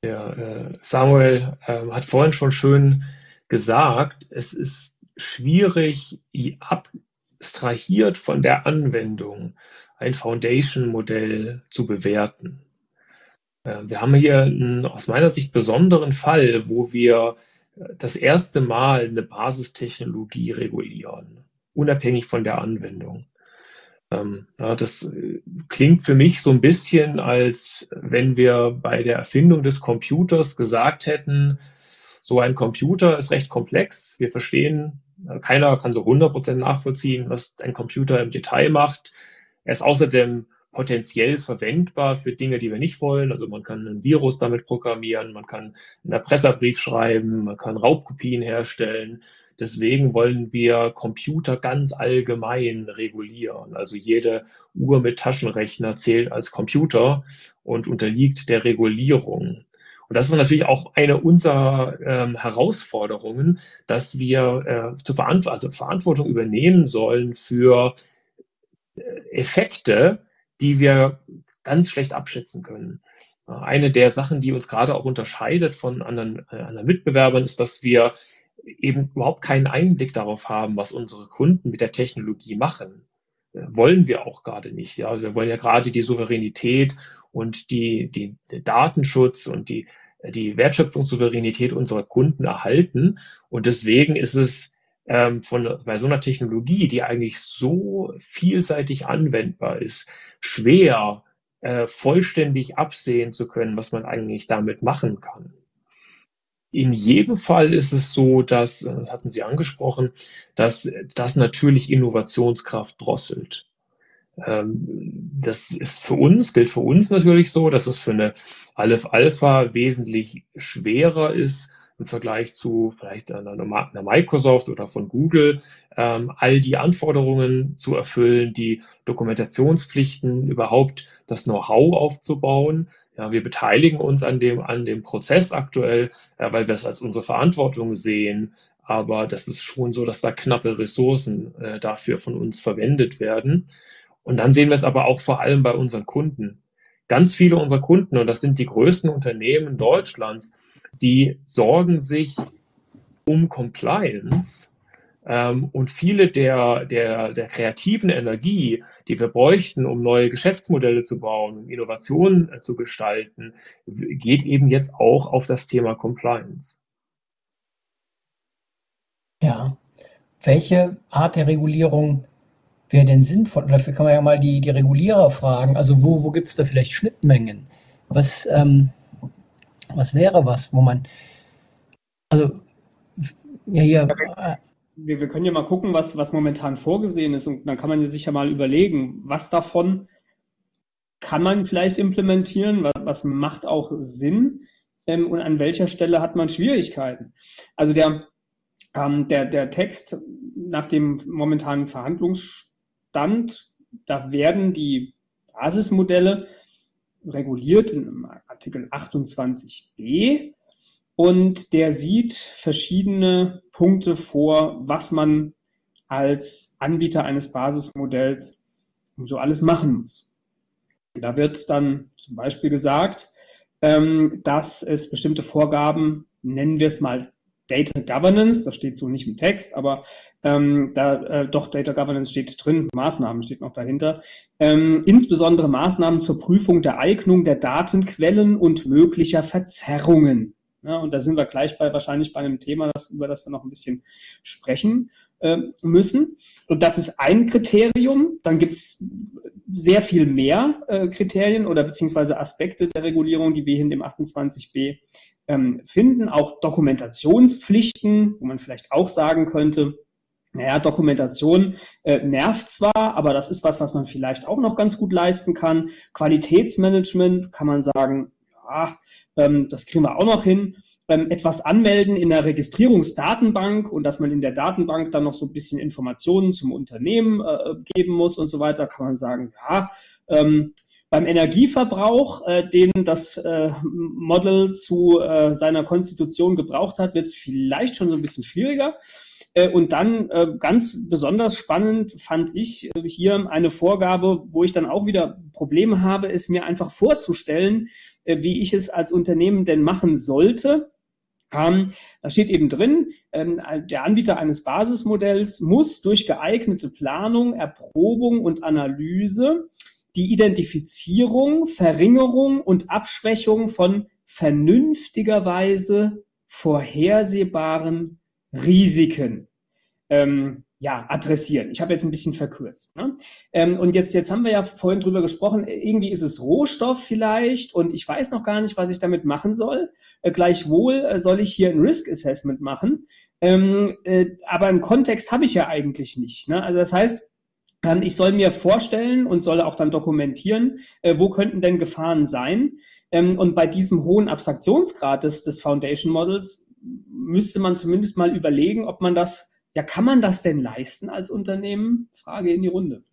Ja, äh, Samuel äh, hat vorhin schon schön gesagt, es ist schwierig, abstrahiert von der Anwendung ein Foundation-Modell zu bewerten. Äh, wir haben hier einen aus meiner Sicht besonderen Fall, wo wir das erste Mal eine Basistechnologie regulieren, unabhängig von der Anwendung. Ähm, das äh, klingt für mich so ein bisschen, als wenn wir bei der Erfindung des Computers gesagt hätten, so ein Computer ist recht komplex. Wir verstehen, äh, keiner kann so 100% nachvollziehen, was ein Computer im Detail macht. Er ist außerdem potenziell verwendbar für Dinge, die wir nicht wollen. Also man kann ein Virus damit programmieren, man kann einen Erpresserbrief schreiben, man kann Raubkopien herstellen. Deswegen wollen wir Computer ganz allgemein regulieren. Also jede Uhr mit Taschenrechner zählt als Computer und unterliegt der Regulierung. Und das ist natürlich auch eine unserer ähm, Herausforderungen, dass wir äh, zur Verant also Verantwortung übernehmen sollen für Effekte, die wir ganz schlecht abschätzen können. Eine der Sachen, die uns gerade auch unterscheidet von anderen, äh, anderen Mitbewerbern, ist, dass wir eben überhaupt keinen Einblick darauf haben, was unsere Kunden mit der Technologie machen wollen wir auch gerade nicht. Ja, wir wollen ja gerade die Souveränität und die, die, den Datenschutz und die, die Wertschöpfungssouveränität unserer Kunden erhalten. Und deswegen ist es ähm, von, bei so einer Technologie, die eigentlich so vielseitig anwendbar ist, schwer, äh, vollständig absehen zu können, was man eigentlich damit machen kann. In jedem Fall ist es so, dass, äh, hatten Sie angesprochen, dass das natürlich Innovationskraft drosselt. Ähm, das ist für uns, gilt für uns natürlich so, dass es für eine Aleph Alpha wesentlich schwerer ist im Vergleich zu vielleicht einer, Microsoft oder von Google, ähm, all die Anforderungen zu erfüllen, die Dokumentationspflichten, überhaupt das Know-how aufzubauen. Ja, wir beteiligen uns an dem, an dem Prozess aktuell, äh, weil wir es als unsere Verantwortung sehen. Aber das ist schon so, dass da knappe Ressourcen äh, dafür von uns verwendet werden. Und dann sehen wir es aber auch vor allem bei unseren Kunden. Ganz viele unserer Kunden, und das sind die größten Unternehmen Deutschlands, die sorgen sich um Compliance. Ähm, und viele der, der, der kreativen Energie, die wir bräuchten, um neue Geschäftsmodelle zu bauen, um Innovationen äh, zu gestalten, geht eben jetzt auch auf das Thema Compliance. Ja. Welche Art der Regulierung wäre denn sinnvoll? Dafür kann man ja mal die, die Regulierer fragen. Also wo, wo gibt es da vielleicht Schnittmengen? Was, ähm, was wäre was, wo man, also ja hier. Äh, wir, wir können ja mal gucken, was, was momentan vorgesehen ist und dann kann man sich ja mal überlegen, was davon kann man vielleicht implementieren, was, was macht auch Sinn ähm, und an welcher Stelle hat man Schwierigkeiten. Also der, ähm, der, der Text nach dem momentanen Verhandlungsstand Stand, da werden die Basismodelle reguliert in Artikel 28b und der sieht verschiedene Punkte vor, was man als Anbieter eines Basismodells so alles machen muss. Da wird dann zum Beispiel gesagt, ähm, dass es bestimmte Vorgaben, nennen wir es mal Data Governance, das steht so nicht im Text, aber ähm, da äh, doch Data Governance steht drin, Maßnahmen steht noch dahinter. Ähm, insbesondere Maßnahmen zur Prüfung der Eignung der Datenquellen und möglicher Verzerrungen. Ja, und da sind wir gleich bei wahrscheinlich bei einem Thema, das, über das wir noch ein bisschen sprechen äh, müssen. Und das ist ein Kriterium. Dann gibt es sehr viel mehr äh, Kriterien oder beziehungsweise Aspekte der Regulierung, die wir in dem 28b ähm, finden. Auch Dokumentationspflichten, wo man vielleicht auch sagen könnte, naja, Dokumentation äh, nervt zwar, aber das ist was, was man vielleicht auch noch ganz gut leisten kann. Qualitätsmanagement kann man sagen, ja, ähm, das kriegen wir auch noch hin. Ähm, etwas anmelden in der Registrierungsdatenbank und dass man in der Datenbank dann noch so ein bisschen Informationen zum Unternehmen äh, geben muss und so weiter, kann man sagen, ja, ähm, beim Energieverbrauch, äh, den das äh, Model zu äh, seiner Konstitution gebraucht hat, wird es vielleicht schon so ein bisschen schwieriger. Äh, und dann äh, ganz besonders spannend fand ich äh, hier eine Vorgabe, wo ich dann auch wieder Probleme habe, es mir einfach vorzustellen, wie ich es als Unternehmen denn machen sollte. Ähm, da steht eben drin, ähm, der Anbieter eines Basismodells muss durch geeignete Planung, Erprobung und Analyse die Identifizierung, Verringerung und Abschwächung von vernünftigerweise vorhersehbaren Risiken ähm, ja, adressieren. Ich habe jetzt ein bisschen verkürzt. Ne? Ähm, und jetzt, jetzt haben wir ja vorhin drüber gesprochen, irgendwie ist es Rohstoff vielleicht und ich weiß noch gar nicht, was ich damit machen soll. Äh, gleichwohl äh, soll ich hier ein Risk Assessment machen, ähm, äh, aber einen Kontext habe ich ja eigentlich nicht. Ne? Also das heißt, ich soll mir vorstellen und soll auch dann dokumentieren, äh, wo könnten denn Gefahren sein. Ähm, und bei diesem hohen Abstraktionsgrad des, des Foundation Models müsste man zumindest mal überlegen, ob man das, ja, kann man das denn leisten als Unternehmen? Frage in die Runde.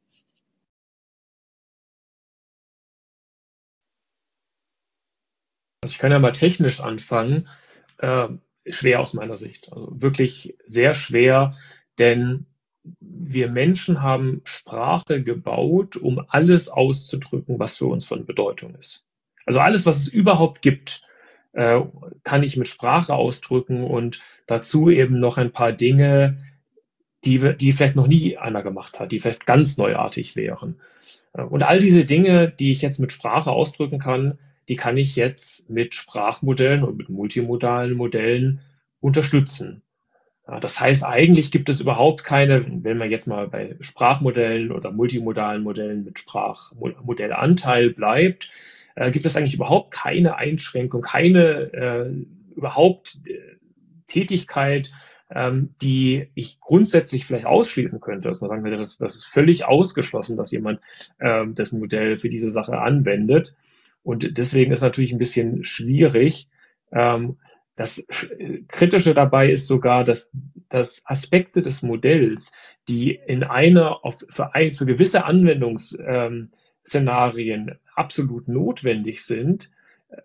Also ich kann ja mal technisch anfangen. Äh, schwer aus meiner Sicht. Also wirklich sehr schwer, denn wir Menschen haben Sprache gebaut, um alles auszudrücken, was für uns von Bedeutung ist. Also alles, was es überhaupt gibt, äh, kann ich mit Sprache ausdrücken und dazu eben noch ein paar Dinge, die, die vielleicht noch nie einer gemacht hat, die vielleicht ganz neuartig wären. Äh, und all diese Dinge, die ich jetzt mit Sprache ausdrücken kann, die kann ich jetzt mit Sprachmodellen und mit multimodalen Modellen unterstützen. Das heißt, eigentlich gibt es überhaupt keine, wenn man jetzt mal bei Sprachmodellen oder multimodalen Modellen mit Sprachmodellanteil bleibt, äh, gibt es eigentlich überhaupt keine Einschränkung, keine äh, überhaupt äh, Tätigkeit, ähm, die ich grundsätzlich vielleicht ausschließen könnte. Dass man sagen würde, das, das ist völlig ausgeschlossen, dass jemand ähm, das Modell für diese Sache anwendet. Und deswegen ist natürlich ein bisschen schwierig. Ähm, das Kritische dabei ist sogar, dass, dass Aspekte des Modells, die in einer auf, für, ein, für gewisse Anwendungsszenarien ähm, absolut notwendig sind,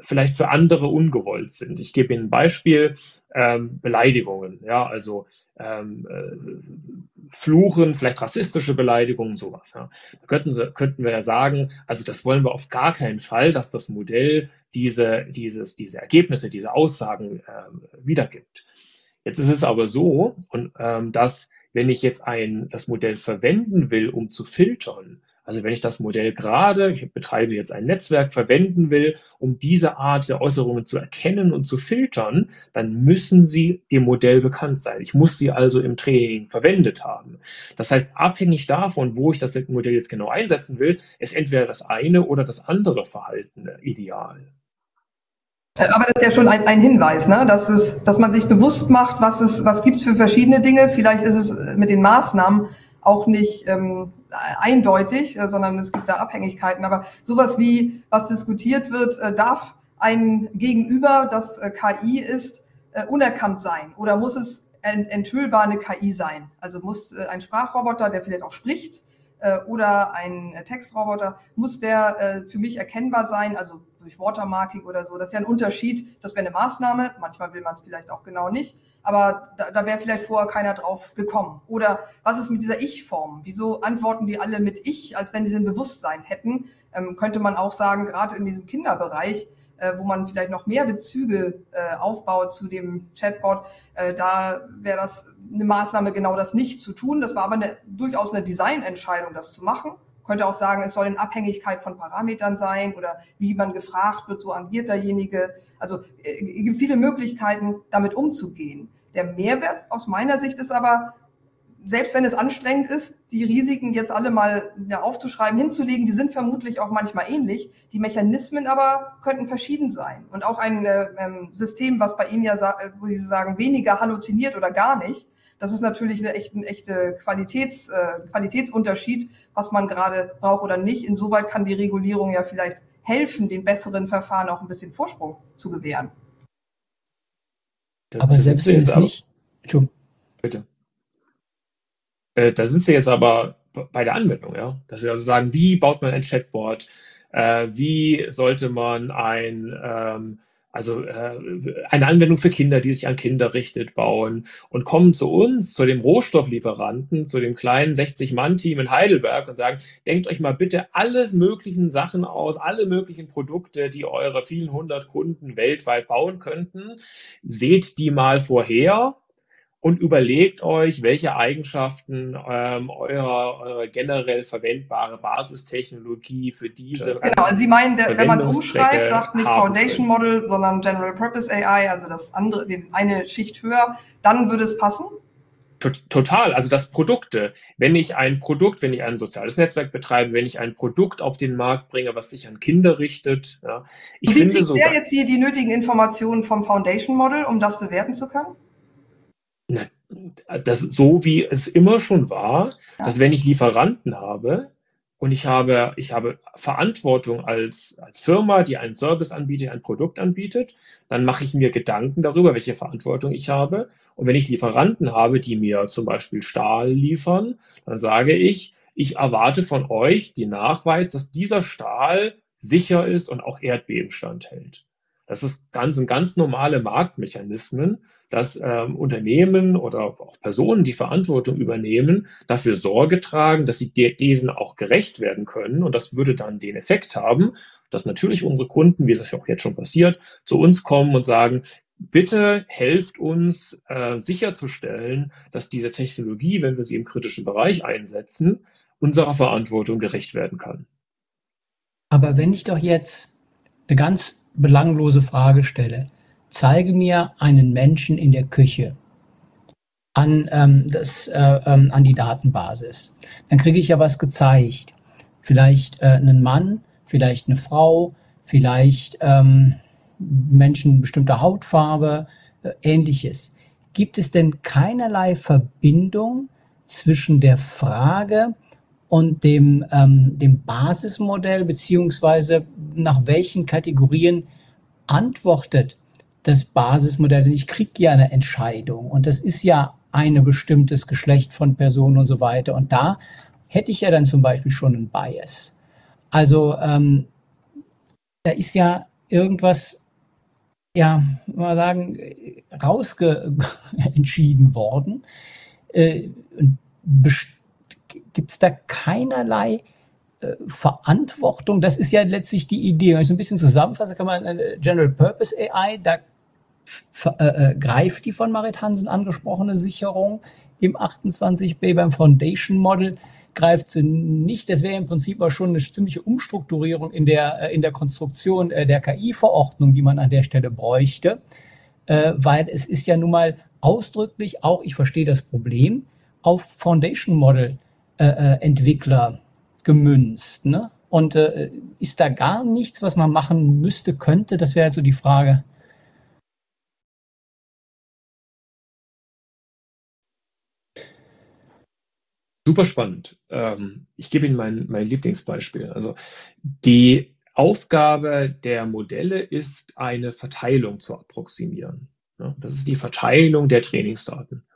vielleicht für andere ungewollt sind. Ich gebe Ihnen ein Beispiel, ähm, Beleidigungen, ja, also ähm, äh, Fluchen, vielleicht rassistische Beleidigungen, sowas. Ja. Da könnten, könnten wir ja sagen, also das wollen wir auf gar keinen Fall, dass das Modell diese, dieses, diese Ergebnisse, diese Aussagen äh, wiedergibt. Jetzt ist es aber so, und, ähm, dass wenn ich jetzt ein, das Modell verwenden will, um zu filtern, also wenn ich das Modell gerade, ich betreibe jetzt ein Netzwerk, verwenden will, um diese Art der Äußerungen zu erkennen und zu filtern, dann müssen sie dem Modell bekannt sein. Ich muss sie also im Training verwendet haben. Das heißt, abhängig davon, wo ich das Modell jetzt genau einsetzen will, ist entweder das eine oder das andere Verhalten ideal. Aber das ist ja schon ein, ein Hinweis, ne? dass, es, dass man sich bewusst macht, was es, was gibt's für verschiedene Dinge. Vielleicht ist es mit den Maßnahmen auch nicht ähm, eindeutig, äh, sondern es gibt da Abhängigkeiten. Aber sowas wie, was diskutiert wird, äh, darf ein Gegenüber, das äh, KI ist, äh, unerkannt sein? Oder muss es ent enthüllbar eine KI sein? Also muss äh, ein Sprachroboter, der vielleicht auch spricht, äh, oder ein äh, Textroboter, muss der äh, für mich erkennbar sein, also durch Watermarking oder so. Das ist ja ein Unterschied. Das wäre eine Maßnahme. Manchmal will man es vielleicht auch genau nicht aber da, da wäre vielleicht vorher keiner drauf gekommen. Oder was ist mit dieser Ich-Form? Wieso antworten die alle mit Ich, als wenn sie ein Bewusstsein hätten? Ähm, könnte man auch sagen, gerade in diesem Kinderbereich, äh, wo man vielleicht noch mehr Bezüge äh, aufbaut zu dem Chatbot, äh, da wäre das eine Maßnahme, genau das nicht zu tun. Das war aber eine, durchaus eine Designentscheidung, das zu machen. Könnte auch sagen, es soll in Abhängigkeit von Parametern sein oder wie man gefragt wird, so agiert derjenige. Also äh, es gibt viele Möglichkeiten, damit umzugehen. Der Mehrwert aus meiner Sicht ist aber, selbst wenn es anstrengend ist, die Risiken jetzt alle mal aufzuschreiben, hinzulegen, die sind vermutlich auch manchmal ähnlich. Die Mechanismen aber könnten verschieden sein. Und auch ein äh, ähm, System, was bei Ihnen ja, wo Sie sagen, weniger halluziniert oder gar nicht, das ist natürlich eine echte, eine echte Qualitäts, äh, Qualitätsunterschied, was man gerade braucht oder nicht. Insoweit kann die Regulierung ja vielleicht helfen, den besseren Verfahren auch ein bisschen Vorsprung zu gewähren. Aber selbst wenn es nicht. Entschuldigung. Bitte. Äh, da sind Sie jetzt aber bei der Anwendung, ja. Dass Sie also sagen, wie baut man ein Chatbot? Äh, wie sollte man ein, ähm, also äh, eine Anwendung für Kinder, die sich an Kinder richtet, bauen und kommen zu uns, zu dem Rohstofflieferanten, zu dem kleinen 60-Mann-Team in Heidelberg und sagen, denkt euch mal bitte alles möglichen Sachen aus, alle möglichen Produkte, die eure vielen hundert Kunden weltweit bauen könnten. Seht die mal vorher und überlegt euch, welche Eigenschaften ähm, eure, eure generell verwendbare Basistechnologie für diese. Genau, also Sie meinen, der, wenn man es umschreibt, sagt nicht Foundation. Model, sondern General Purpose AI, also das andere, den eine Schicht höher, dann würde es passen? Total, also das Produkte. Wenn ich ein Produkt, wenn ich ein soziales Netzwerk betreibe, wenn ich ein Produkt auf den Markt bringe, was sich an Kinder richtet, ja, ich Wie finde sogar. jetzt hier die nötigen Informationen vom Foundation Model, um das bewerten zu können? Das so wie es immer schon war, ja. dass wenn ich Lieferanten habe und ich habe, ich habe Verantwortung als, als Firma, die einen Service anbietet, ein Produkt anbietet, dann mache ich mir Gedanken darüber, welche Verantwortung ich habe. Und wenn ich Lieferanten habe, die mir zum Beispiel Stahl liefern, dann sage ich, ich erwarte von euch den Nachweis, dass dieser Stahl sicher ist und auch Erdbeben standhält. Das ist ganz, ganz normale Marktmechanismen, dass ähm, Unternehmen oder auch Personen, die Verantwortung übernehmen, dafür Sorge tragen, dass sie diesen auch gerecht werden können. Und das würde dann den Effekt haben, dass natürlich unsere Kunden, wie es ja auch jetzt schon passiert, zu uns kommen und sagen, bitte helft uns äh, sicherzustellen, dass diese Technologie, wenn wir sie im kritischen Bereich einsetzen, unserer Verantwortung gerecht werden kann. Aber wenn ich doch jetzt eine ganz belanglose Frage stelle. Zeige mir einen Menschen in der Küche an, ähm, das, äh, ähm, an die Datenbasis. Dann kriege ich ja was gezeigt. Vielleicht äh, einen Mann, vielleicht eine Frau, vielleicht ähm, Menschen bestimmter Hautfarbe, äh, ähnliches. Gibt es denn keinerlei Verbindung zwischen der Frage, und dem, ähm, dem Basismodell beziehungsweise nach welchen Kategorien antwortet das Basismodell. Denn ich kriege ja eine Entscheidung und das ist ja ein bestimmtes Geschlecht von Personen und so weiter. Und da hätte ich ja dann zum Beispiel schon einen Bias. Also ähm, da ist ja irgendwas, ja, mal sagen, rausge [laughs] entschieden worden. Äh, gibt es da keinerlei äh, Verantwortung. Das ist ja letztlich die Idee. Wenn ich so ein bisschen zusammenfasse, kann man eine General Purpose AI, da äh, äh, greift die von Marit Hansen angesprochene Sicherung im 28b beim Foundation Model greift sie nicht. Das wäre im Prinzip auch schon eine ziemliche Umstrukturierung in der, äh, in der Konstruktion äh, der KI-Verordnung, die man an der Stelle bräuchte, weil es ist ja nun mal ausdrücklich auch, ich verstehe das Problem, auf Foundation Model äh, äh, Entwickler gemünzt. Ne? Und äh, ist da gar nichts, was man machen müsste, könnte? Das wäre also die Frage. Super spannend. Ähm, ich gebe Ihnen mein, mein Lieblingsbeispiel. Also die Aufgabe der Modelle ist, eine Verteilung zu approximieren. Das ist die Verteilung der Trainingsdaten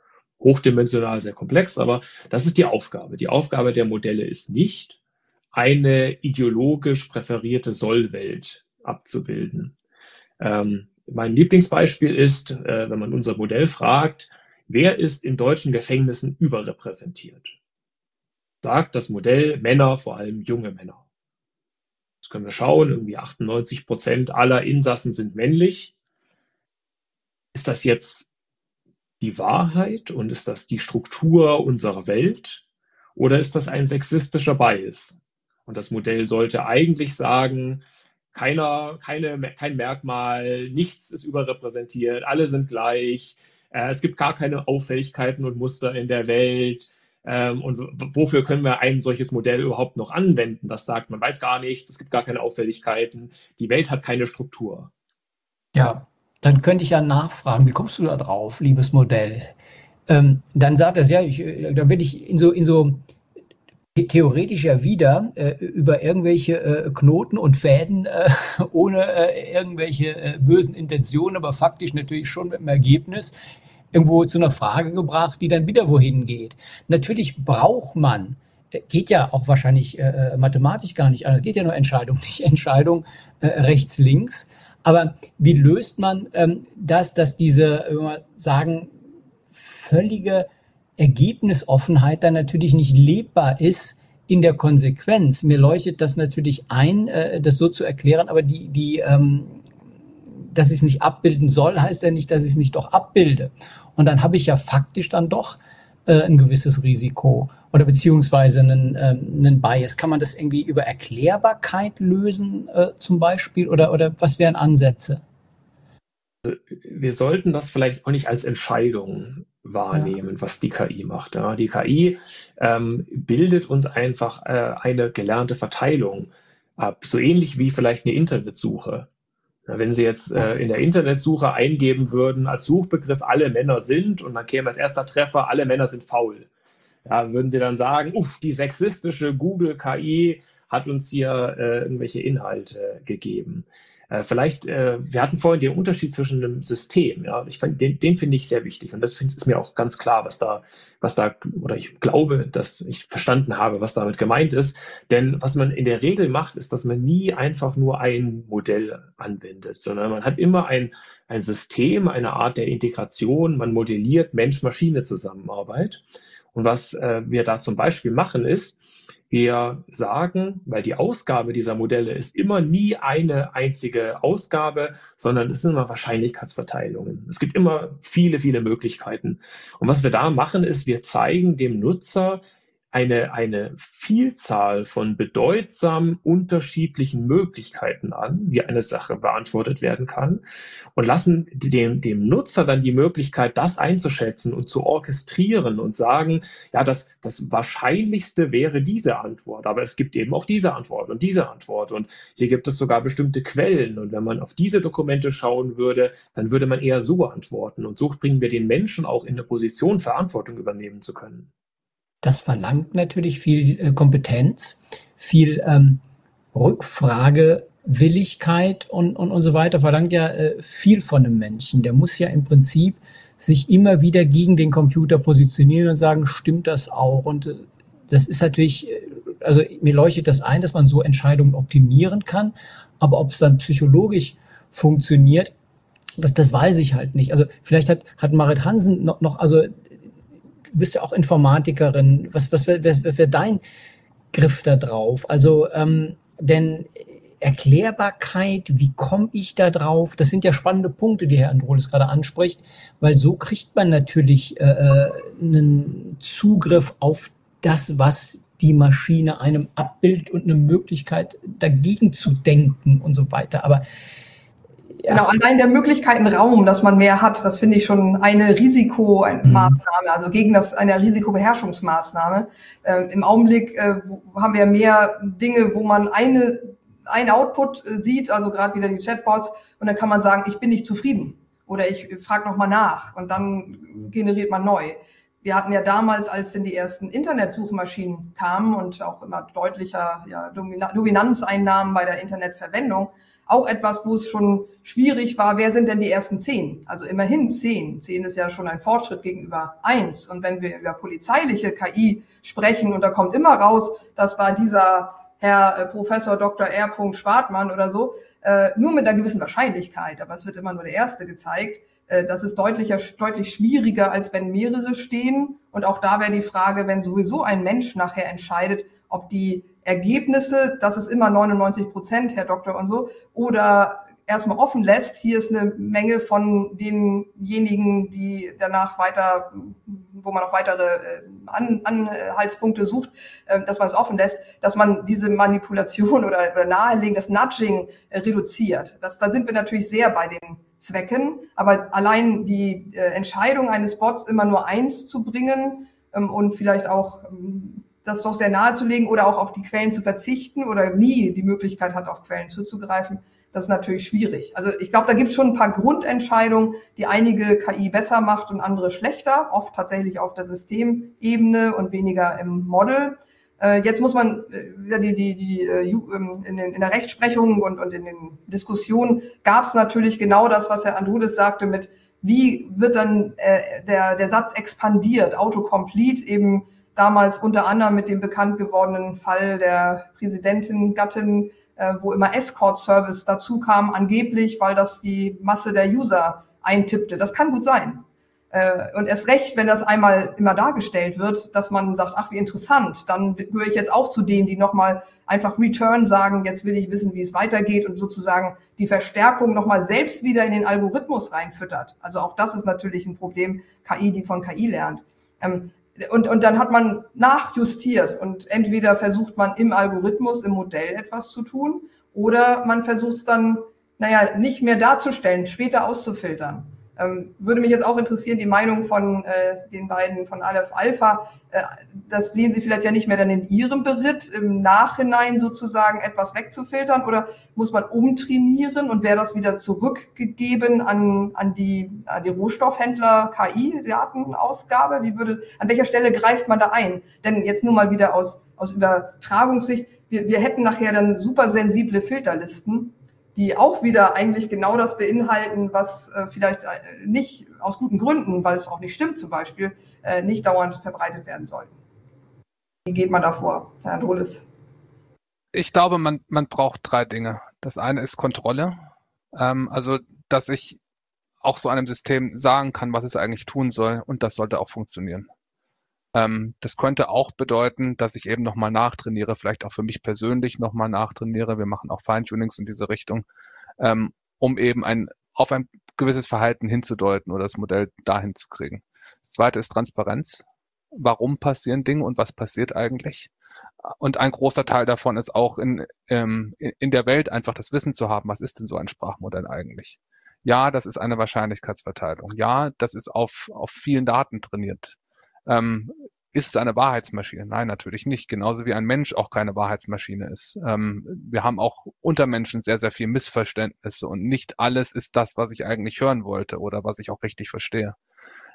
hochdimensional, sehr komplex, aber das ist die Aufgabe. Die Aufgabe der Modelle ist nicht, eine ideologisch präferierte Sollwelt abzubilden. Ähm, mein Lieblingsbeispiel ist, äh, wenn man unser Modell fragt, wer ist in deutschen Gefängnissen überrepräsentiert? Sagt das Modell Männer, vor allem junge Männer. Das können wir schauen, irgendwie 98 Prozent aller Insassen sind männlich. Ist das jetzt die Wahrheit und ist das die Struktur unserer Welt oder ist das ein sexistischer Bias? Und das Modell sollte eigentlich sagen, keiner, keine, kein Merkmal, nichts ist überrepräsentiert, alle sind gleich, äh, es gibt gar keine Auffälligkeiten und Muster in der Welt. Ähm, und wofür können wir ein solches Modell überhaupt noch anwenden? Das sagt, man weiß gar nichts, es gibt gar keine Auffälligkeiten, die Welt hat keine Struktur. Ja, dann könnte ich ja nachfragen, wie kommst du da drauf, liebes Modell? Ähm, dann sagt er, ja, ich, äh, dann werde ich in so, in so theoretisch ja wieder äh, über irgendwelche äh, Knoten und Fäden äh, [laughs] ohne äh, irgendwelche äh, bösen Intentionen, aber faktisch natürlich schon mit dem Ergebnis irgendwo zu einer Frage gebracht, die dann wieder wohin geht. Natürlich braucht man, geht ja auch wahrscheinlich mathematisch gar nicht anders, geht ja nur Entscheidung, [laughs] nicht Entscheidung rechts, links. Aber wie löst man ähm, das, dass diese, wenn wir sagen, völlige Ergebnisoffenheit dann natürlich nicht lebbar ist in der Konsequenz. Mir leuchtet das natürlich ein, äh, das so zu erklären, aber die, die, ähm, dass ich es nicht abbilden soll, heißt ja nicht, dass ich es nicht doch abbilde. Und dann habe ich ja faktisch dann doch äh, ein gewisses Risiko oder beziehungsweise einen, ähm, einen Bias. Kann man das irgendwie über Erklärbarkeit lösen äh, zum Beispiel oder, oder was wären Ansätze? Wir sollten das vielleicht auch nicht als Entscheidung wahrnehmen, ja. was die KI macht. Ja, die KI ähm, bildet uns einfach äh, eine gelernte Verteilung ab, so ähnlich wie vielleicht eine Internetsuche. Ja, wenn Sie jetzt äh, in der Internetsuche eingeben würden als Suchbegriff alle Männer sind und dann käme als erster Treffer alle Männer sind faul. Ja, würden Sie dann sagen, uff, die sexistische Google KI hat uns hier äh, irgendwelche Inhalte gegeben. Äh, vielleicht, äh, wir hatten vorhin den Unterschied zwischen einem System, ja, ich fand, den, den finde ich sehr wichtig und das find, ist mir auch ganz klar, was da, was da, oder ich glaube, dass ich verstanden habe, was damit gemeint ist. Denn was man in der Regel macht, ist, dass man nie einfach nur ein Modell anwendet, sondern man hat immer ein, ein System, eine Art der Integration, man modelliert Mensch-Maschine-Zusammenarbeit. Und was äh, wir da zum Beispiel machen, ist, wir sagen, weil die Ausgabe dieser Modelle ist immer nie eine einzige Ausgabe, sondern es sind immer Wahrscheinlichkeitsverteilungen. Es gibt immer viele, viele Möglichkeiten. Und was wir da machen, ist, wir zeigen dem Nutzer, eine, eine Vielzahl von bedeutsam unterschiedlichen Möglichkeiten an, wie eine Sache beantwortet werden kann und lassen dem, dem Nutzer dann die Möglichkeit, das einzuschätzen und zu orchestrieren und sagen, ja, das, das Wahrscheinlichste wäre diese Antwort, aber es gibt eben auch diese Antwort und diese Antwort und hier gibt es sogar bestimmte Quellen und wenn man auf diese Dokumente schauen würde, dann würde man eher so antworten und so bringen wir den Menschen auch in eine Position, Verantwortung übernehmen zu können. Das verlangt natürlich viel äh, Kompetenz, viel ähm, Rückfragewilligkeit und, und, und so weiter, verlangt ja äh, viel von einem Menschen. Der muss ja im Prinzip sich immer wieder gegen den Computer positionieren und sagen, stimmt das auch? Und äh, das ist natürlich, äh, also mir leuchtet das ein, dass man so Entscheidungen optimieren kann, aber ob es dann psychologisch funktioniert, das, das weiß ich halt nicht. Also vielleicht hat, hat Marit Hansen noch, noch also bist ja auch Informatikerin. Was, was wäre wär dein Griff da drauf? Also, ähm, denn Erklärbarkeit, wie komme ich da drauf? Das sind ja spannende Punkte, die Herr Androlis gerade anspricht, weil so kriegt man natürlich äh, äh, einen Zugriff auf das, was die Maschine einem abbildet und eine Möglichkeit dagegen zu denken und so weiter. Aber ja. Genau, allein der Möglichkeitenraum, dass man mehr hat, das finde ich schon eine Risikomaßnahme, mhm. also gegen das eine Risikobeherrschungsmaßnahme. Ähm, Im Augenblick äh, haben wir mehr Dinge, wo man eine ein Output äh, sieht, also gerade wieder die Chatbots, und dann kann man sagen, ich bin nicht zufrieden oder ich frage nochmal nach und dann generiert man neu. Wir hatten ja damals, als denn die ersten Internetsuchmaschinen kamen und auch immer deutlicher ja, Dominanzeinnahmen bei der Internetverwendung, auch etwas, wo es schon schwierig war, wer sind denn die ersten zehn? Also immerhin zehn. Zehn ist ja schon ein Fortschritt gegenüber eins. Und wenn wir über polizeiliche KI sprechen und da kommt immer raus, das war dieser Herr äh, Professor Dr. R. Schwartmann oder so, äh, nur mit einer gewissen Wahrscheinlichkeit, aber es wird immer nur der erste gezeigt. Äh, das ist deutlicher, deutlich schwieriger, als wenn mehrere stehen. Und auch da wäre die Frage, wenn sowieso ein Mensch nachher entscheidet, ob die Ergebnisse, das ist immer 99 Prozent, Herr Doktor und so, oder erstmal offen lässt, hier ist eine Menge von denjenigen, die danach weiter, wo man noch weitere äh, An Anhaltspunkte sucht, äh, dass man es offen lässt, dass man diese Manipulation [laughs] oder, oder nahelegen, das Nudging äh, reduziert. Das, da sind wir natürlich sehr bei den Zwecken, aber allein die Entscheidung eines Bots immer nur eins zu bringen ähm, und vielleicht auch ähm, das doch sehr nahe zu legen oder auch auf die Quellen zu verzichten oder nie die Möglichkeit hat, auf Quellen zuzugreifen, das ist natürlich schwierig. Also ich glaube, da gibt es schon ein paar Grundentscheidungen, die einige KI besser macht und andere schlechter, oft tatsächlich auf der Systemebene und weniger im Model. Äh, jetzt muss man äh, die, die, die, äh, ähm, in, den, in der Rechtsprechung und, und in den Diskussionen gab es natürlich genau das, was Herr Andrulis sagte mit, wie wird dann äh, der, der Satz expandiert, autocomplete, eben damals unter anderem mit dem bekannt gewordenen Fall der Präsidentin, Gattin äh, wo immer Escort-Service dazu kam, angeblich, weil das die Masse der User eintippte. Das kann gut sein. Äh, und erst recht, wenn das einmal immer dargestellt wird, dass man sagt, ach, wie interessant, dann gehöre ich jetzt auch zu denen, die nochmal einfach Return sagen, jetzt will ich wissen, wie es weitergeht und sozusagen die Verstärkung nochmal selbst wieder in den Algorithmus reinfüttert. Also auch das ist natürlich ein Problem, KI, die von KI lernt. Und, und dann hat man nachjustiert und entweder versucht man im Algorithmus, im Modell etwas zu tun oder man versucht es dann, naja, nicht mehr darzustellen, später auszufiltern. Ähm, würde mich jetzt auch interessieren, die Meinung von äh, den beiden von Aleph Alpha. Äh, das sehen Sie vielleicht ja nicht mehr dann in Ihrem Beritt, im Nachhinein sozusagen etwas wegzufiltern oder muss man umtrainieren und wäre das wieder zurückgegeben an, an, die, an die Rohstoffhändler KI-Datenausgabe? Wie würde, an welcher Stelle greift man da ein? Denn jetzt nur mal wieder aus, aus Übertragungssicht, wir, wir hätten nachher dann super sensible Filterlisten die auch wieder eigentlich genau das beinhalten, was äh, vielleicht äh, nicht aus guten Gründen, weil es auch nicht stimmt zum Beispiel, äh, nicht dauernd verbreitet werden sollten. Wie geht man da vor, Herr Androlis? Ich glaube, man, man braucht drei Dinge. Das eine ist Kontrolle. Ähm, also, dass ich auch so einem System sagen kann, was es eigentlich tun soll und das sollte auch funktionieren. Ähm, das könnte auch bedeuten, dass ich eben nochmal nachtrainiere, vielleicht auch für mich persönlich nochmal nachtrainiere. Wir machen auch Feintunings in diese Richtung, ähm, um eben ein, auf ein gewisses Verhalten hinzudeuten oder das Modell dahin zu kriegen. Das zweite ist Transparenz. Warum passieren Dinge und was passiert eigentlich? Und ein großer Teil davon ist auch in, ähm, in der Welt einfach das Wissen zu haben, was ist denn so ein Sprachmodell eigentlich? Ja, das ist eine Wahrscheinlichkeitsverteilung. Ja, das ist auf, auf vielen Daten trainiert. Ähm, ist es eine Wahrheitsmaschine? Nein, natürlich nicht. Genauso wie ein Mensch auch keine Wahrheitsmaschine ist. Ähm, wir haben auch unter Menschen sehr, sehr viel Missverständnisse und nicht alles ist das, was ich eigentlich hören wollte oder was ich auch richtig verstehe.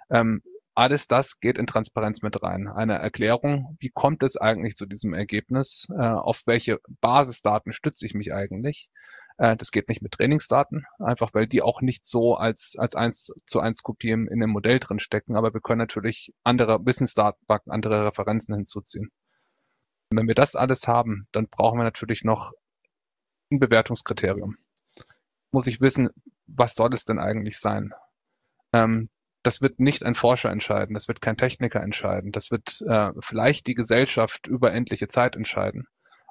Ähm, alles das geht in Transparenz mit rein. Eine Erklärung, wie kommt es eigentlich zu diesem Ergebnis? Äh, auf welche Basisdaten stütze ich mich eigentlich? Äh, das geht nicht mit Trainingsdaten, einfach weil die auch nicht so als, als eins zu eins Kopie in dem Modell drin stecken, aber wir können natürlich andere Wissensdatenbanken, andere Referenzen hinzuziehen. Und wenn wir das alles haben, dann brauchen wir natürlich noch ein Bewertungskriterium. Muss ich wissen, was soll es denn eigentlich sein? Ähm, das wird nicht ein Forscher entscheiden, das wird kein Techniker entscheiden, das wird äh, vielleicht die Gesellschaft über endliche Zeit entscheiden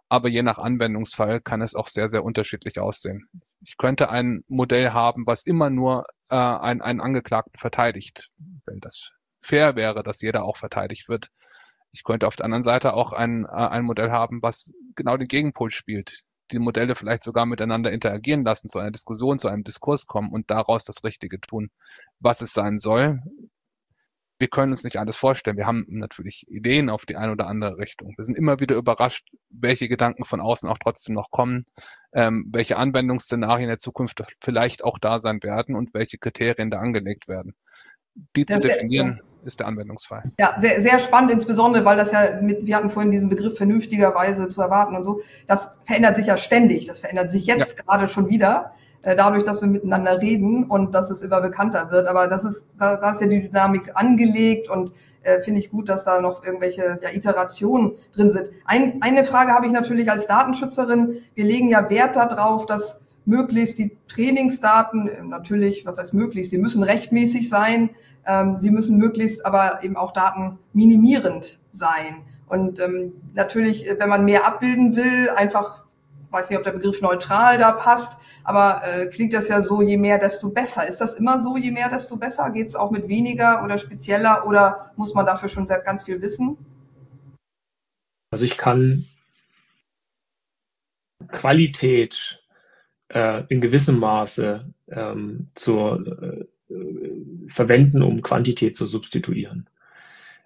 aber je nach Anwendungsfall kann es auch sehr, sehr unterschiedlich aussehen. Ich könnte ein Modell haben, was immer nur äh, einen, einen Angeklagten verteidigt, wenn das fair wäre, dass jeder auch verteidigt wird. Ich könnte auf der anderen Seite auch ein, äh, ein Modell haben, was genau den Gegenpol spielt. Die Modelle vielleicht sogar miteinander interagieren lassen, zu einer Diskussion, zu einem Diskurs kommen und daraus das Richtige tun. Was es sein soll, wir können uns nicht alles vorstellen. Wir haben natürlich Ideen auf die eine oder andere Richtung. Wir sind immer wieder überrascht, welche Gedanken von außen auch trotzdem noch kommen, ähm, welche Anwendungsszenarien in der Zukunft vielleicht auch da sein werden und welche Kriterien da angelegt werden. Die ja, zu definieren, ist, ist der Anwendungsfall. Ja, sehr, sehr spannend, insbesondere, weil das ja mit, wir hatten vorhin diesen Begriff vernünftigerweise zu erwarten und so. Das verändert sich ja ständig. Das verändert sich jetzt ja. gerade schon wieder. Äh, dadurch, dass wir miteinander reden und dass es immer bekannter wird. Aber das ist, da, da ist ja die Dynamik angelegt und äh, finde ich gut, dass da noch irgendwelche ja, Iterationen drin sind. Ein, eine Frage habe ich natürlich als Datenschützerin. Wir legen ja Wert darauf, dass möglichst die Trainingsdaten, äh, natürlich, was heißt möglichst, sie müssen rechtmäßig sein, ähm, sie müssen möglichst aber eben auch datenminimierend sein. Und ähm, natürlich, wenn man mehr abbilden will, einfach, weiß nicht, ob der Begriff neutral da passt, aber äh, klingt das ja so, je mehr, desto besser. Ist das immer so, je mehr, desto besser? Geht es auch mit weniger oder spezieller oder muss man dafür schon ganz viel wissen? Also ich kann Qualität äh, in gewissem Maße ähm, zur, äh, verwenden, um Quantität zu substituieren.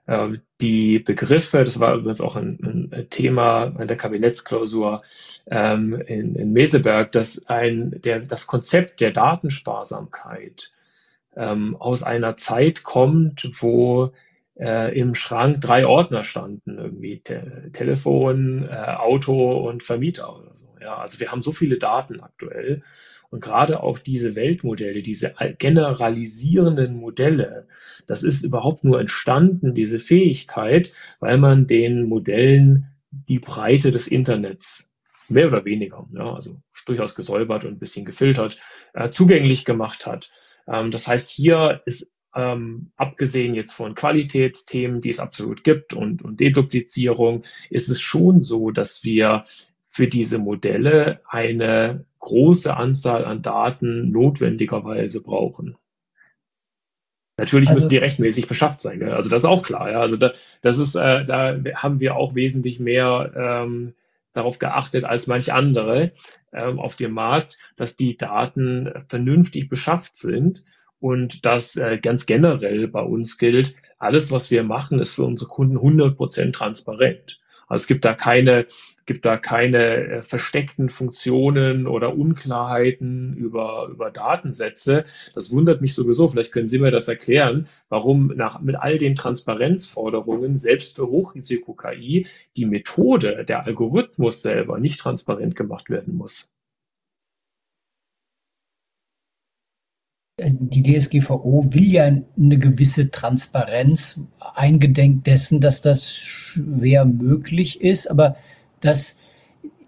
Äh, die Begriffe, das war übrigens auch ein, ein Thema in der Kabinettsklausur ähm, in, in Meseberg, dass ein, der, das Konzept der Datensparsamkeit ähm, aus einer Zeit kommt, wo äh, im Schrank drei Ordner standen, irgendwie Te Telefon, äh, Auto und Vermieter oder so. Ja, also wir haben so viele Daten aktuell und gerade auch diese Weltmodelle, diese generalisierenden Modelle, das ist überhaupt nur entstanden, diese Fähigkeit, weil man den Modellen die Breite des Internets mehr oder weniger, ja, also durchaus gesäubert und ein bisschen gefiltert, äh, zugänglich gemacht hat. Ähm, das heißt, hier ist ähm, abgesehen jetzt von Qualitätsthemen, die es absolut gibt und, und Deduplizierung, ist es schon so, dass wir für diese Modelle eine große Anzahl an Daten notwendigerweise brauchen. Natürlich also, müssen die rechtmäßig beschafft sein. Gell? Also das ist auch klar. Ja? Also da, das ist, äh, da haben wir auch wesentlich mehr ähm, darauf geachtet als manche andere ähm, auf dem Markt, dass die Daten vernünftig beschafft sind und das äh, ganz generell bei uns gilt, alles, was wir machen, ist für unsere Kunden 100% transparent. Also es gibt da keine, gibt da keine äh, versteckten Funktionen oder Unklarheiten über, über Datensätze. Das wundert mich sowieso. Vielleicht können Sie mir das erklären, warum nach, mit all den Transparenzforderungen, selbst für Hochrisiko-KI, die Methode, der Algorithmus selber nicht transparent gemacht werden muss. die DSGVO will ja eine gewisse Transparenz eingedenk dessen, dass das schwer möglich ist, aber das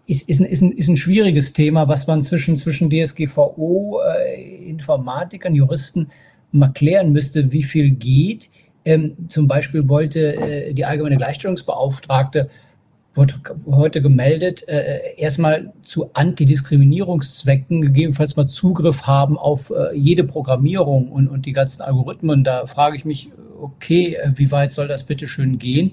ist, ist, ein, ist, ein, ist ein schwieriges Thema, was man zwischen, zwischen DSGVO, äh, Informatikern, Juristen mal klären müsste, wie viel geht. Ähm, zum Beispiel wollte äh, die allgemeine Gleichstellungsbeauftragte wurde heute gemeldet, äh, erstmal zu Antidiskriminierungszwecken gegebenenfalls mal Zugriff haben auf äh, jede Programmierung und, und die ganzen Algorithmen. Da frage ich mich, okay, äh, wie weit soll das bitte schön gehen?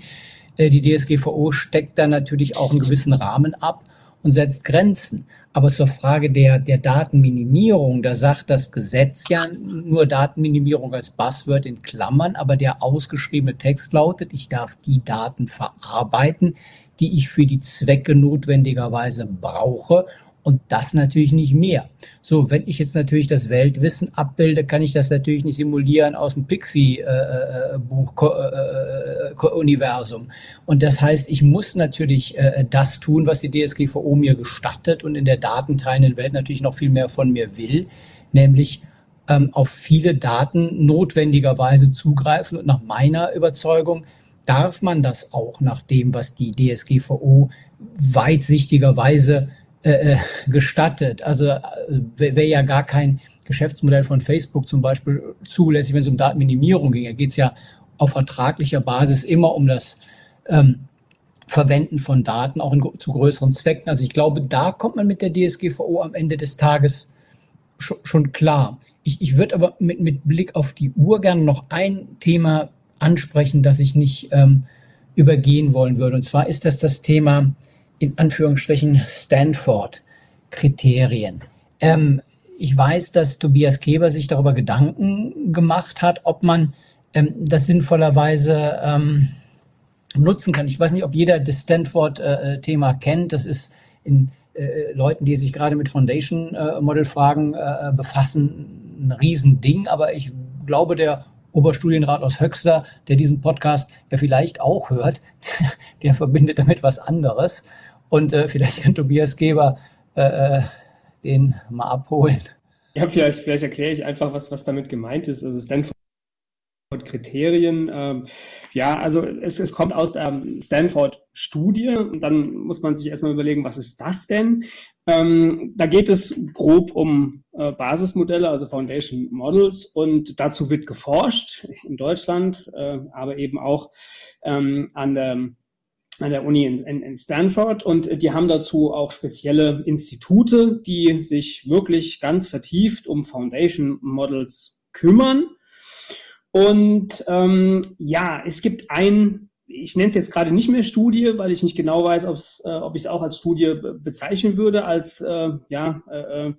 Äh, die DSGVO steckt da natürlich auch einen gewissen Rahmen ab und setzt Grenzen. Aber zur Frage der, der Datenminimierung, da sagt das Gesetz ja nur Datenminimierung als Buzzword in Klammern, aber der ausgeschriebene Text lautet, ich darf die Daten verarbeiten, die ich für die Zwecke notwendigerweise brauche und das natürlich nicht mehr. So, wenn ich jetzt natürlich das Weltwissen abbilde, kann ich das natürlich nicht simulieren aus dem Pixie-Buch-Universum. Äh, äh, und das heißt, ich muss natürlich äh, das tun, was die DSGVO mir gestattet und in der datenteilenden Welt natürlich noch viel mehr von mir will, nämlich ähm, auf viele Daten notwendigerweise zugreifen. Und nach meiner Überzeugung darf man das auch nach dem, was die DSGVO weitsichtigerweise äh, äh, gestattet. Also äh, wäre wär ja gar kein Geschäftsmodell von Facebook zum Beispiel zulässig, wenn es um Datenminimierung ging. Da geht es ja auf vertraglicher Basis immer um das ähm, Verwenden von Daten, auch in, zu größeren Zwecken. Also ich glaube, da kommt man mit der DSGVO am Ende des Tages schon, schon klar. Ich, ich würde aber mit, mit Blick auf die Uhr gerne noch ein Thema ansprechen, das ich nicht ähm, übergehen wollen würde. Und zwar ist das das Thema in Anführungsstrichen Stanford-Kriterien. Ähm, ich weiß, dass Tobias Keber sich darüber Gedanken gemacht hat, ob man ähm, das sinnvollerweise ähm, nutzen kann. Ich weiß nicht, ob jeder das Stanford-Thema äh, kennt. Das ist in äh, Leuten, die sich gerade mit Foundation-Model-Fragen äh, äh, befassen, ein Riesending. Aber ich glaube, der Oberstudienrat aus Höxter, der diesen Podcast ja vielleicht auch hört, [laughs] der verbindet damit was anderes. Und äh, vielleicht kann Tobias Geber äh, äh, den mal abholen. Ja, vielleicht, vielleicht erkläre ich einfach, was, was damit gemeint ist. Also Stanford Kriterien. Ähm, ja, also es, es kommt aus der Stanford-Studie und dann muss man sich erstmal überlegen, was ist das denn? Ähm, da geht es grob um äh, Basismodelle, also Foundation Models und dazu wird geforscht in Deutschland, äh, aber eben auch ähm, an der an der Uni in, in, in Stanford und die haben dazu auch spezielle Institute, die sich wirklich ganz vertieft um Foundation Models kümmern. Und ähm, ja, es gibt ein, ich nenne es jetzt gerade nicht mehr Studie, weil ich nicht genau weiß, äh, ob ich es auch als Studie bezeichnen würde, als äh, ja, äh, äh,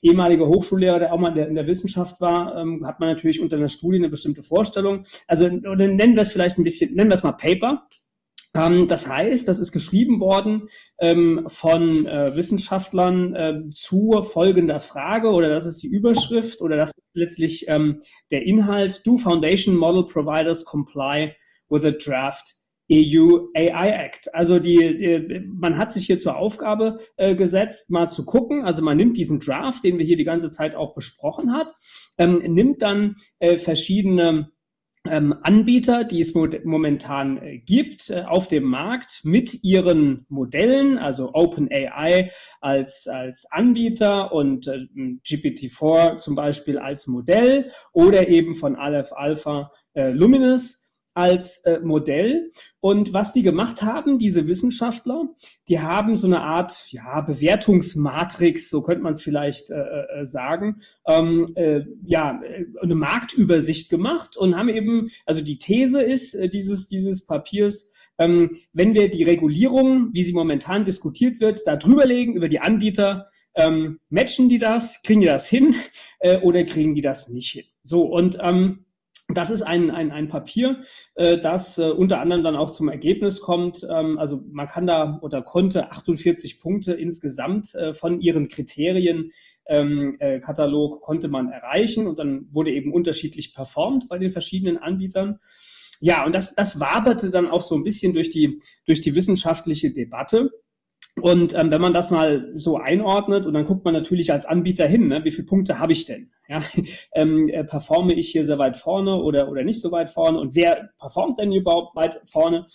ehemaliger Hochschullehrer, der auch mal in der, in der Wissenschaft war, ähm, hat man natürlich unter einer Studie eine bestimmte Vorstellung. Also nennen wir es vielleicht ein bisschen, nennen wir es mal Paper. Ähm, das heißt, das ist geschrieben worden ähm, von äh, Wissenschaftlern äh, zu folgender Frage oder das ist die Überschrift oder das ist letztlich ähm, der Inhalt. Do Foundation Model Providers comply with the draft EU AI Act. Also die, die, man hat sich hier zur Aufgabe äh, gesetzt, mal zu gucken. Also man nimmt diesen Draft, den wir hier die ganze Zeit auch besprochen hat, ähm, nimmt dann äh, verschiedene Anbieter, die es momentan äh, gibt äh, auf dem Markt mit ihren Modellen, also OpenAI als, als Anbieter und äh, GPT-4 zum Beispiel als Modell oder eben von Aleph Alpha Luminous als äh, Modell. Und was die gemacht haben, diese Wissenschaftler, die haben so eine Art ja, Bewertungsmatrix, so könnte man es vielleicht äh, äh, sagen, ähm, äh, ja, eine Marktübersicht gemacht und haben eben, also die These ist äh, dieses, dieses Papiers, ähm, wenn wir die Regulierung, wie sie momentan diskutiert wird, da drüberlegen über die Anbieter, ähm, matchen die das, kriegen die das hin äh, oder kriegen die das nicht hin? So, und ähm, das ist ein, ein, ein Papier, äh, das äh, unter anderem dann auch zum Ergebnis kommt. Ähm, also man kann da oder konnte 48 Punkte insgesamt äh, von ihren Kriterien ähm, äh, Katalog konnte man erreichen und dann wurde eben unterschiedlich performt bei den verschiedenen Anbietern. Ja, und das, das waberte dann auch so ein bisschen durch die, durch die wissenschaftliche Debatte. Und ähm, wenn man das mal so einordnet, und dann guckt man natürlich als Anbieter hin, ne, wie viele Punkte habe ich denn? Ja, [laughs] ähm, äh, performe ich hier sehr weit vorne oder, oder nicht so weit vorne? Und wer performt denn überhaupt weit vorne?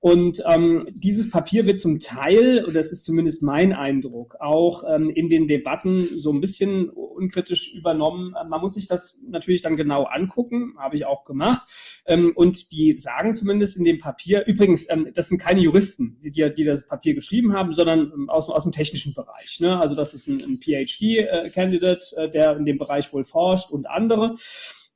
Und ähm, dieses Papier wird zum Teil, und das ist zumindest mein Eindruck, auch ähm, in den Debatten so ein bisschen unkritisch übernommen. Man muss sich das natürlich dann genau angucken, habe ich auch gemacht. Ähm, und die sagen zumindest in dem Papier, übrigens, ähm, das sind keine Juristen, die, die das Papier geschrieben haben, sondern ähm, aus, aus dem technischen Bereich. Ne? Also das ist ein, ein PhD-Candidate, äh, der in dem Bereich wohl forscht und andere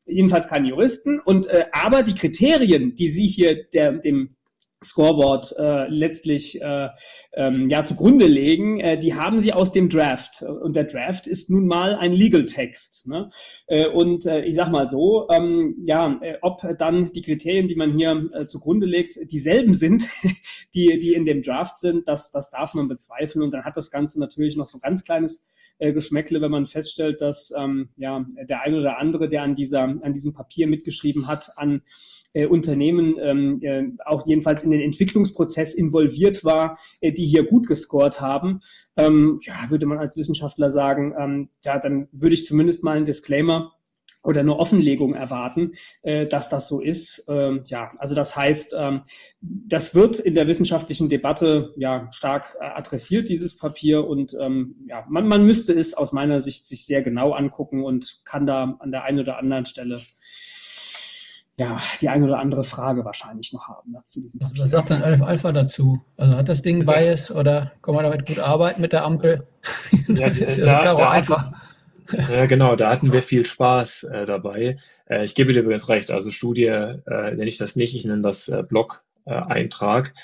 jedenfalls keine Juristen. Und äh, aber die Kriterien, die Sie hier der, dem Scoreboard äh, letztlich äh, ähm, ja zugrunde legen, äh, die haben sie aus dem Draft. Und der Draft ist nun mal ein Legal Text. Ne? Äh, und äh, ich sag mal so, ähm, ja, äh, ob dann die Kriterien, die man hier äh, zugrunde legt, dieselben sind, [laughs] die, die in dem Draft sind, das, das darf man bezweifeln. Und dann hat das Ganze natürlich noch so ein ganz kleines äh, Geschmäckle, wenn man feststellt, dass ähm, ja, der eine oder andere, der an, dieser, an diesem Papier mitgeschrieben hat, an äh, Unternehmen ähm, äh, auch jedenfalls in den Entwicklungsprozess involviert war, äh, die hier gut gescored haben, ähm, ja, würde man als Wissenschaftler sagen, ähm, ja, dann würde ich zumindest mal einen Disclaimer oder eine Offenlegung erwarten, äh, dass das so ist. Ähm, ja, also das heißt, ähm, das wird in der wissenschaftlichen Debatte ja stark äh, adressiert, dieses Papier. Und ähm, ja, man, man müsste es aus meiner Sicht sich sehr genau angucken und kann da an der einen oder anderen Stelle ja, die eine oder andere Frage wahrscheinlich noch haben ne, zu diesem Papier. Was sagt dann Alpha, Alpha dazu? Also hat das Ding Bias oder kann man damit gut arbeiten mit der Ampel? Ja, [laughs] das ist da, da einfach. Ja, genau, da hatten wir viel Spaß äh, dabei. Äh, ich gebe dir übrigens recht, also Studie äh, nenne ich das nicht, ich nenne das äh, Blog-Eintrag.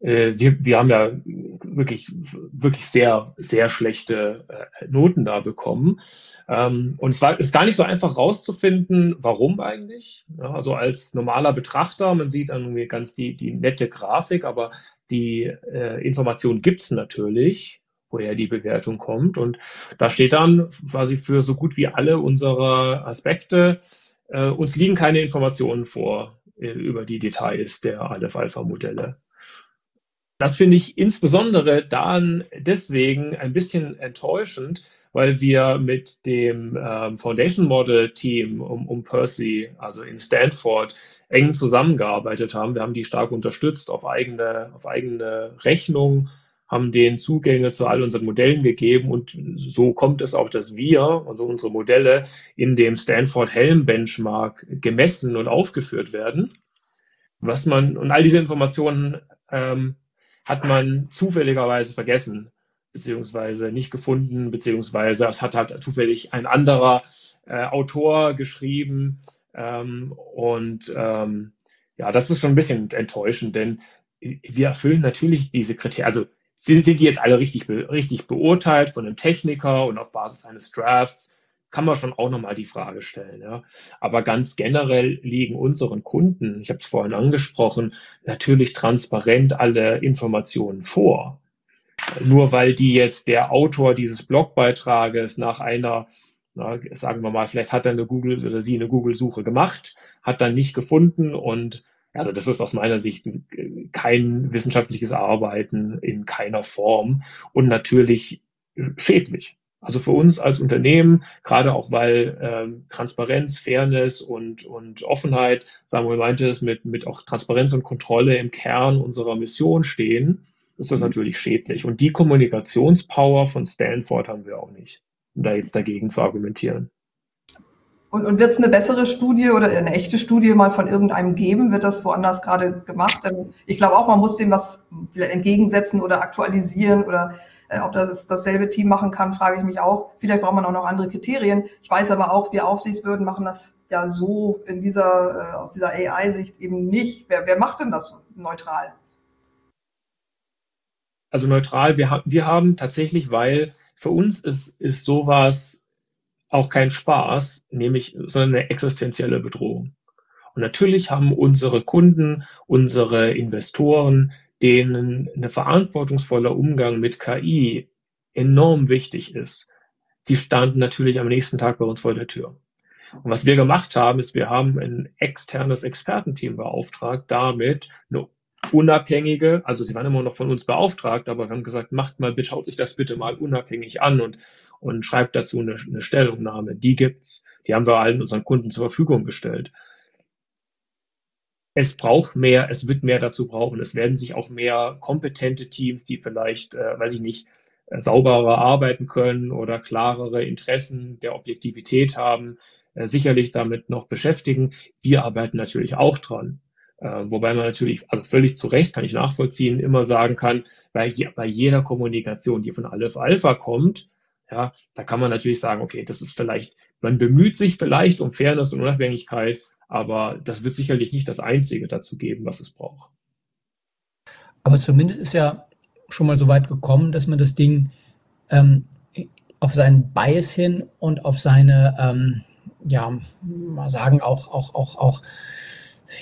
Äh, wir, wir haben ja wirklich, wirklich sehr, sehr schlechte äh, Noten da bekommen. Ähm, und es war, ist gar nicht so einfach rauszufinden, warum eigentlich. Ja, also als normaler Betrachter, man sieht dann irgendwie ganz die, die nette Grafik, aber die äh, Information gibt's natürlich woher die Bewertung kommt. Und da steht dann quasi für so gut wie alle unsere Aspekte, äh, uns liegen keine Informationen vor äh, über die Details der Aleph-Alpha-Modelle. Das finde ich insbesondere dann deswegen ein bisschen enttäuschend, weil wir mit dem ähm, Foundation Model Team um, um Percy, also in Stanford, eng zusammengearbeitet haben. Wir haben die stark unterstützt auf eigene, auf eigene Rechnung haben denen Zugänge zu all unseren Modellen gegeben und so kommt es auch, dass wir, also unsere Modelle, in dem Stanford Helm Benchmark gemessen und aufgeführt werden. Was man, und all diese Informationen ähm, hat man zufälligerweise vergessen, beziehungsweise nicht gefunden, beziehungsweise es hat halt zufällig ein anderer äh, Autor geschrieben. Ähm, und ähm, ja, das ist schon ein bisschen enttäuschend, denn wir erfüllen natürlich diese Kriterien. Also sind, sind die jetzt alle richtig, richtig beurteilt von einem Techniker und auf Basis eines Drafts? Kann man schon auch nochmal die Frage stellen. Ja. Aber ganz generell liegen unseren Kunden, ich habe es vorhin angesprochen, natürlich transparent alle Informationen vor. Nur weil die jetzt der Autor dieses Blogbeitrages nach einer, na, sagen wir mal, vielleicht hat er eine Google oder sie eine Google-Suche gemacht, hat dann nicht gefunden und also das ist aus meiner Sicht kein wissenschaftliches Arbeiten in keiner Form und natürlich schädlich. Also für uns als Unternehmen, gerade auch weil ähm, Transparenz, Fairness und, und Offenheit, Samuel meinte es, mit, mit auch Transparenz und Kontrolle im Kern unserer Mission stehen, ist das mhm. natürlich schädlich. Und die Kommunikationspower von Stanford haben wir auch nicht, um da jetzt dagegen zu argumentieren. Und, und wird es eine bessere Studie oder eine echte Studie mal von irgendeinem geben? Wird das woanders gerade gemacht? Denn ich glaube auch, man muss dem was vielleicht entgegensetzen oder aktualisieren oder äh, ob das dasselbe Team machen kann, frage ich mich auch. Vielleicht braucht man auch noch andere Kriterien. Ich weiß aber auch, wir Aufsichtsbehörden machen das ja so in dieser, äh, aus dieser AI-Sicht eben nicht. Wer, wer macht denn das neutral? Also neutral, wir, ha wir haben tatsächlich, weil für uns ist, ist sowas auch kein Spaß, nämlich, sondern eine existenzielle Bedrohung. Und natürlich haben unsere Kunden, unsere Investoren, denen eine verantwortungsvoller Umgang mit KI enorm wichtig ist, die standen natürlich am nächsten Tag bei uns vor der Tür. Und was wir gemacht haben, ist, wir haben ein externes Expertenteam beauftragt, damit eine unabhängige, also sie waren immer noch von uns beauftragt, aber wir haben gesagt, macht mal, schaut euch das bitte mal unabhängig an und, und schreibt dazu eine, eine Stellungnahme. Die gibt's. Die haben wir allen unseren Kunden zur Verfügung gestellt. Es braucht mehr, es wird mehr dazu brauchen. Es werden sich auch mehr kompetente Teams, die vielleicht, äh, weiß ich nicht, äh, sauberer arbeiten können oder klarere Interessen der Objektivität haben, äh, sicherlich damit noch beschäftigen. Wir arbeiten natürlich auch dran. Äh, wobei man natürlich, also völlig zu Recht, kann ich nachvollziehen, immer sagen kann, bei, bei jeder Kommunikation, die von Aleph Alpha kommt, ja, da kann man natürlich sagen, okay, das ist vielleicht, man bemüht sich vielleicht um Fairness und Unabhängigkeit, aber das wird sicherlich nicht das Einzige dazu geben, was es braucht. Aber zumindest ist ja schon mal so weit gekommen, dass man das Ding ähm, auf seinen Bias hin und auf seine, ähm, ja, mal sagen, auch, auch, auch, auch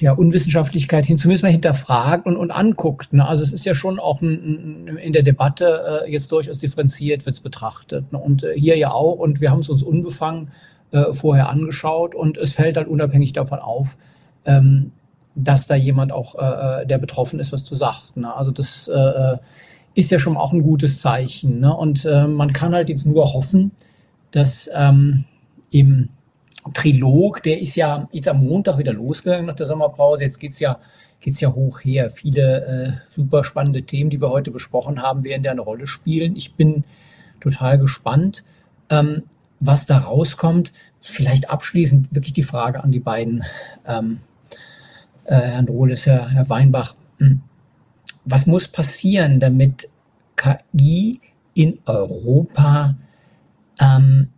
ja, Unwissenschaftlichkeit hin, zumindest mal hinterfragt und, und anguckt. Ne? Also es ist ja schon auch ein, ein, in der Debatte äh, jetzt durchaus differenziert wird es betrachtet. Ne? Und äh, hier ja auch. Und wir haben es uns unbefangen äh, vorher angeschaut und es fällt halt unabhängig davon auf, ähm, dass da jemand auch, äh, äh der betroffen ist, was du sagst. Ne? Also das äh, ist ja schon auch ein gutes Zeichen. Ne? Und man kann halt jetzt nur hoffen, dass ähm, im Trilog, der ist ja jetzt am Montag wieder losgegangen nach der Sommerpause. Jetzt geht's ja, geht's ja hoch her. Viele äh, super spannende Themen, die wir heute besprochen haben, werden da eine Rolle spielen. Ich bin total gespannt, ähm, was da rauskommt. Vielleicht abschließend wirklich die Frage an die beiden, ähm, äh, Herrn Rohles, Herr, Herr Weinbach. Hm. Was muss passieren, damit KI in Europa ähm,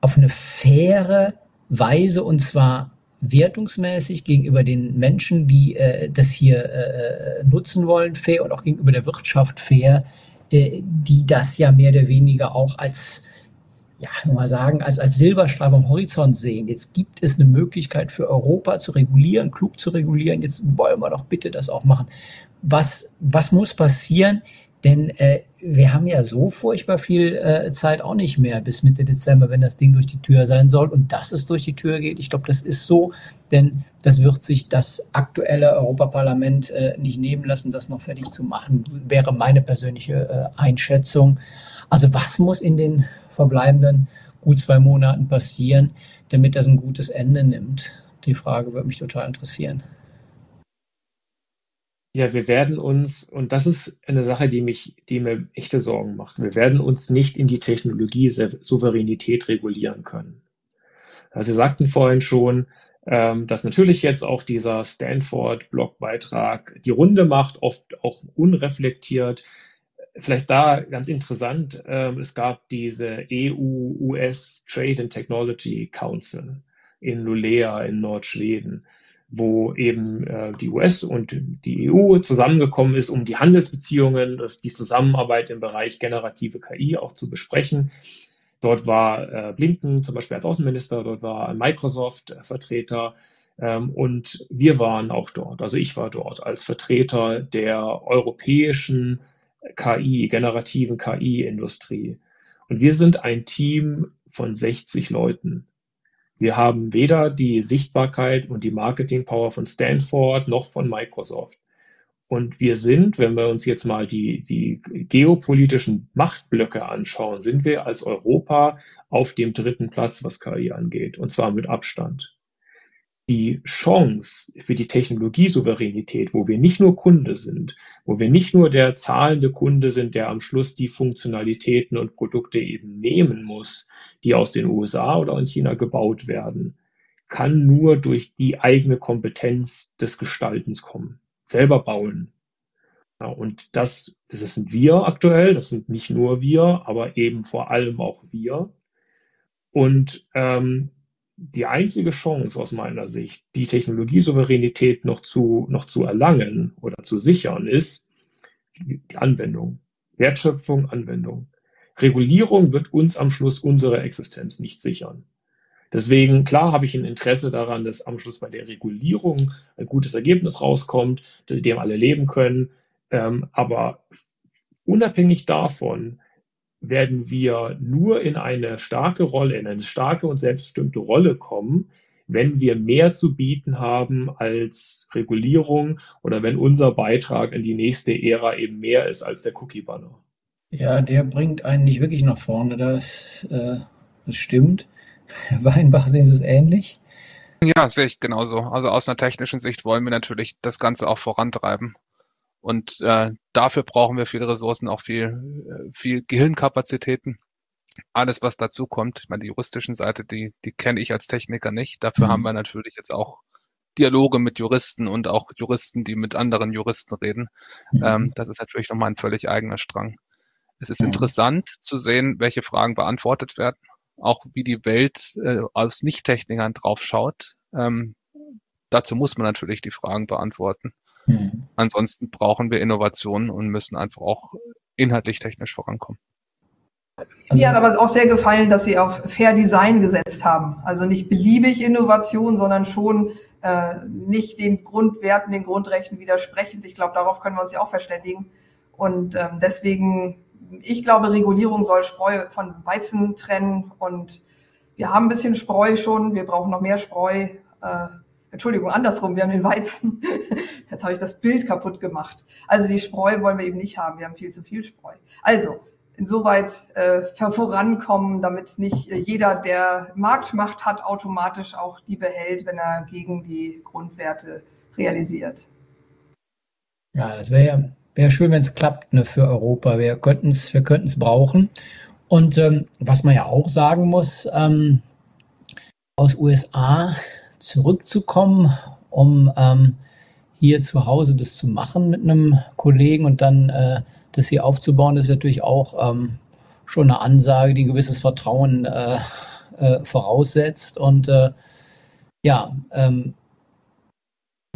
auf eine faire Weise und zwar wertungsmäßig gegenüber den Menschen, die äh, das hier äh, nutzen wollen, fair und auch gegenüber der Wirtschaft fair, äh, die das ja mehr oder weniger auch als ja, mal sagen, als, als Silberstrahl am Horizont sehen. Jetzt gibt es eine Möglichkeit für Europa zu regulieren, klug zu regulieren. Jetzt wollen wir doch bitte das auch machen. Was, was muss passieren? Denn äh, wir haben ja so furchtbar viel äh, Zeit auch nicht mehr bis Mitte Dezember, wenn das Ding durch die Tür sein soll. Und dass es durch die Tür geht, ich glaube, das ist so, denn das wird sich das aktuelle Europaparlament äh, nicht nehmen lassen, das noch fertig zu machen, wäre meine persönliche äh, Einschätzung. Also was muss in den verbleibenden gut zwei Monaten passieren, damit das ein gutes Ende nimmt? Die Frage würde mich total interessieren. Ja, wir werden uns, und das ist eine Sache, die mich, die mir echte Sorgen macht, wir werden uns nicht in die Technologie Souveränität regulieren können. Also Sie sagten vorhin schon, ähm, dass natürlich jetzt auch dieser Stanford-Blogbeitrag die Runde macht, oft auch unreflektiert. Vielleicht da ganz interessant, äh, es gab diese EU-US Trade and Technology Council in Lulea in Nordschweden, wo eben äh, die US und die EU zusammengekommen ist, um die Handelsbeziehungen, das, die Zusammenarbeit im Bereich generative KI auch zu besprechen. Dort war äh, Blinken zum Beispiel als Außenminister, dort war Microsoft Vertreter ähm, und wir waren auch dort. Also ich war dort als Vertreter der europäischen KI, generativen KI-Industrie. Und wir sind ein Team von 60 Leuten. Wir haben weder die Sichtbarkeit und die Marketing-Power von Stanford noch von Microsoft. Und wir sind, wenn wir uns jetzt mal die, die geopolitischen Machtblöcke anschauen, sind wir als Europa auf dem dritten Platz, was KI angeht, und zwar mit Abstand. Die Chance für die Technologiesouveränität, wo wir nicht nur Kunde sind, wo wir nicht nur der zahlende Kunde sind, der am Schluss die Funktionalitäten und Produkte eben nehmen muss, die aus den USA oder in China gebaut werden, kann nur durch die eigene Kompetenz des Gestaltens kommen selber bauen. Ja, und das, das sind wir aktuell, das sind nicht nur wir, aber eben vor allem auch wir. Und ähm, die einzige Chance aus meiner Sicht, die Technologiesouveränität noch zu, noch zu erlangen oder zu sichern, ist die Anwendung. Wertschöpfung, Anwendung. Regulierung wird uns am Schluss unsere Existenz nicht sichern. Deswegen, klar, habe ich ein Interesse daran, dass am Schluss bei der Regulierung ein gutes Ergebnis rauskommt, dem alle leben können. Ähm, aber unabhängig davon werden wir nur in eine starke Rolle, in eine starke und selbstbestimmte Rolle kommen, wenn wir mehr zu bieten haben als Regulierung oder wenn unser Beitrag in die nächste Ära eben mehr ist als der Cookie-Banner. Ja, der bringt einen nicht wirklich nach vorne, das, äh, das stimmt. Herr [laughs] Weinbach, sehen Sie es ähnlich? Ja, sehe ich genauso. Also aus einer technischen Sicht wollen wir natürlich das Ganze auch vorantreiben. Und äh, dafür brauchen wir viele Ressourcen, auch viel, äh, viel Gehirnkapazitäten. Alles, was dazu kommt. Ich meine, die juristischen Seite, die, die kenne ich als Techniker nicht. Dafür mhm. haben wir natürlich jetzt auch Dialoge mit Juristen und auch Juristen, die mit anderen Juristen reden. Mhm. Ähm, das ist natürlich nochmal ein völlig eigener Strang. Es ist mhm. interessant zu sehen, welche Fragen beantwortet werden auch wie die Welt äh, als Nicht-Technikern drauf schaut. Ähm, dazu muss man natürlich die Fragen beantworten. Mhm. Ansonsten brauchen wir Innovationen und müssen einfach auch inhaltlich technisch vorankommen. Also, Mir hat aber auch sehr gefallen, dass Sie auf Fair Design gesetzt haben. Also nicht beliebig Innovation, sondern schon äh, nicht den Grundwerten, den Grundrechten widersprechend. Ich glaube, darauf können wir uns ja auch verständigen. Und ähm, deswegen ich glaube, Regulierung soll Spreu von Weizen trennen und wir haben ein bisschen Spreu schon, wir brauchen noch mehr Spreu. Äh, Entschuldigung, andersrum, wir haben den Weizen. [laughs] Jetzt habe ich das Bild kaputt gemacht. Also die Spreu wollen wir eben nicht haben, wir haben viel zu viel Spreu. Also insoweit äh, vorankommen, damit nicht jeder, der Marktmacht hat, automatisch auch die behält, wenn er gegen die Grundwerte realisiert. Ja, das wäre ja wäre schön, wenn es klappt ne, für Europa. Wir könnten es wir könnten's brauchen. Und ähm, was man ja auch sagen muss, ähm, aus USA zurückzukommen, um ähm, hier zu Hause das zu machen mit einem Kollegen und dann äh, das hier aufzubauen, ist natürlich auch ähm, schon eine Ansage, die ein gewisses Vertrauen äh, äh, voraussetzt. Und äh, ja, ähm,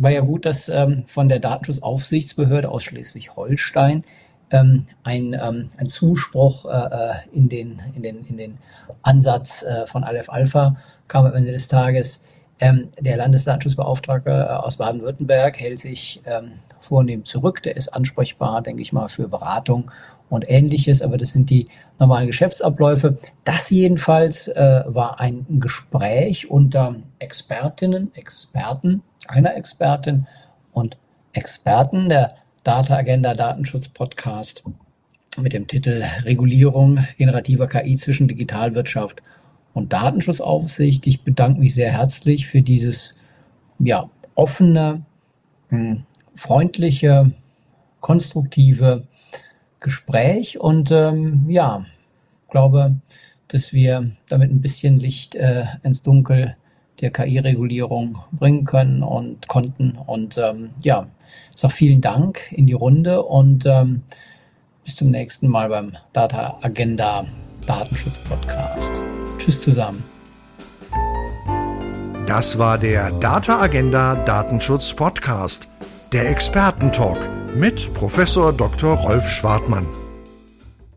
war ja gut, dass ähm, von der Datenschutzaufsichtsbehörde aus Schleswig-Holstein ähm, ein, ähm, ein Zuspruch äh, äh, in, den, in, den, in den Ansatz von Aleph Alpha kam am Ende des Tages. Ähm, der Landesdatenschutzbeauftragte äh, aus Baden-Württemberg hält sich ähm, vornehm zurück. Der ist ansprechbar, denke ich mal, für Beratung und ähnliches, aber das sind die normalen Geschäftsabläufe. Das jedenfalls äh, war ein Gespräch unter Expertinnen, Experten einer Expertin und Experten der Data Agenda Datenschutz Podcast mit dem Titel Regulierung generativer KI zwischen Digitalwirtschaft und Datenschutzaufsicht. Ich bedanke mich sehr herzlich für dieses ja, offene, hm, freundliche, konstruktive Gespräch und ähm, ja, glaube, dass wir damit ein bisschen Licht äh, ins Dunkel der KI-Regulierung bringen können und konnten. Und ähm, ja, sag vielen Dank in die Runde und ähm, bis zum nächsten Mal beim Data Agenda Datenschutz Podcast. Tschüss zusammen. Das war der Data Agenda Datenschutz Podcast, der Expertentalk mit Professor Dr. Rolf Schwartmann.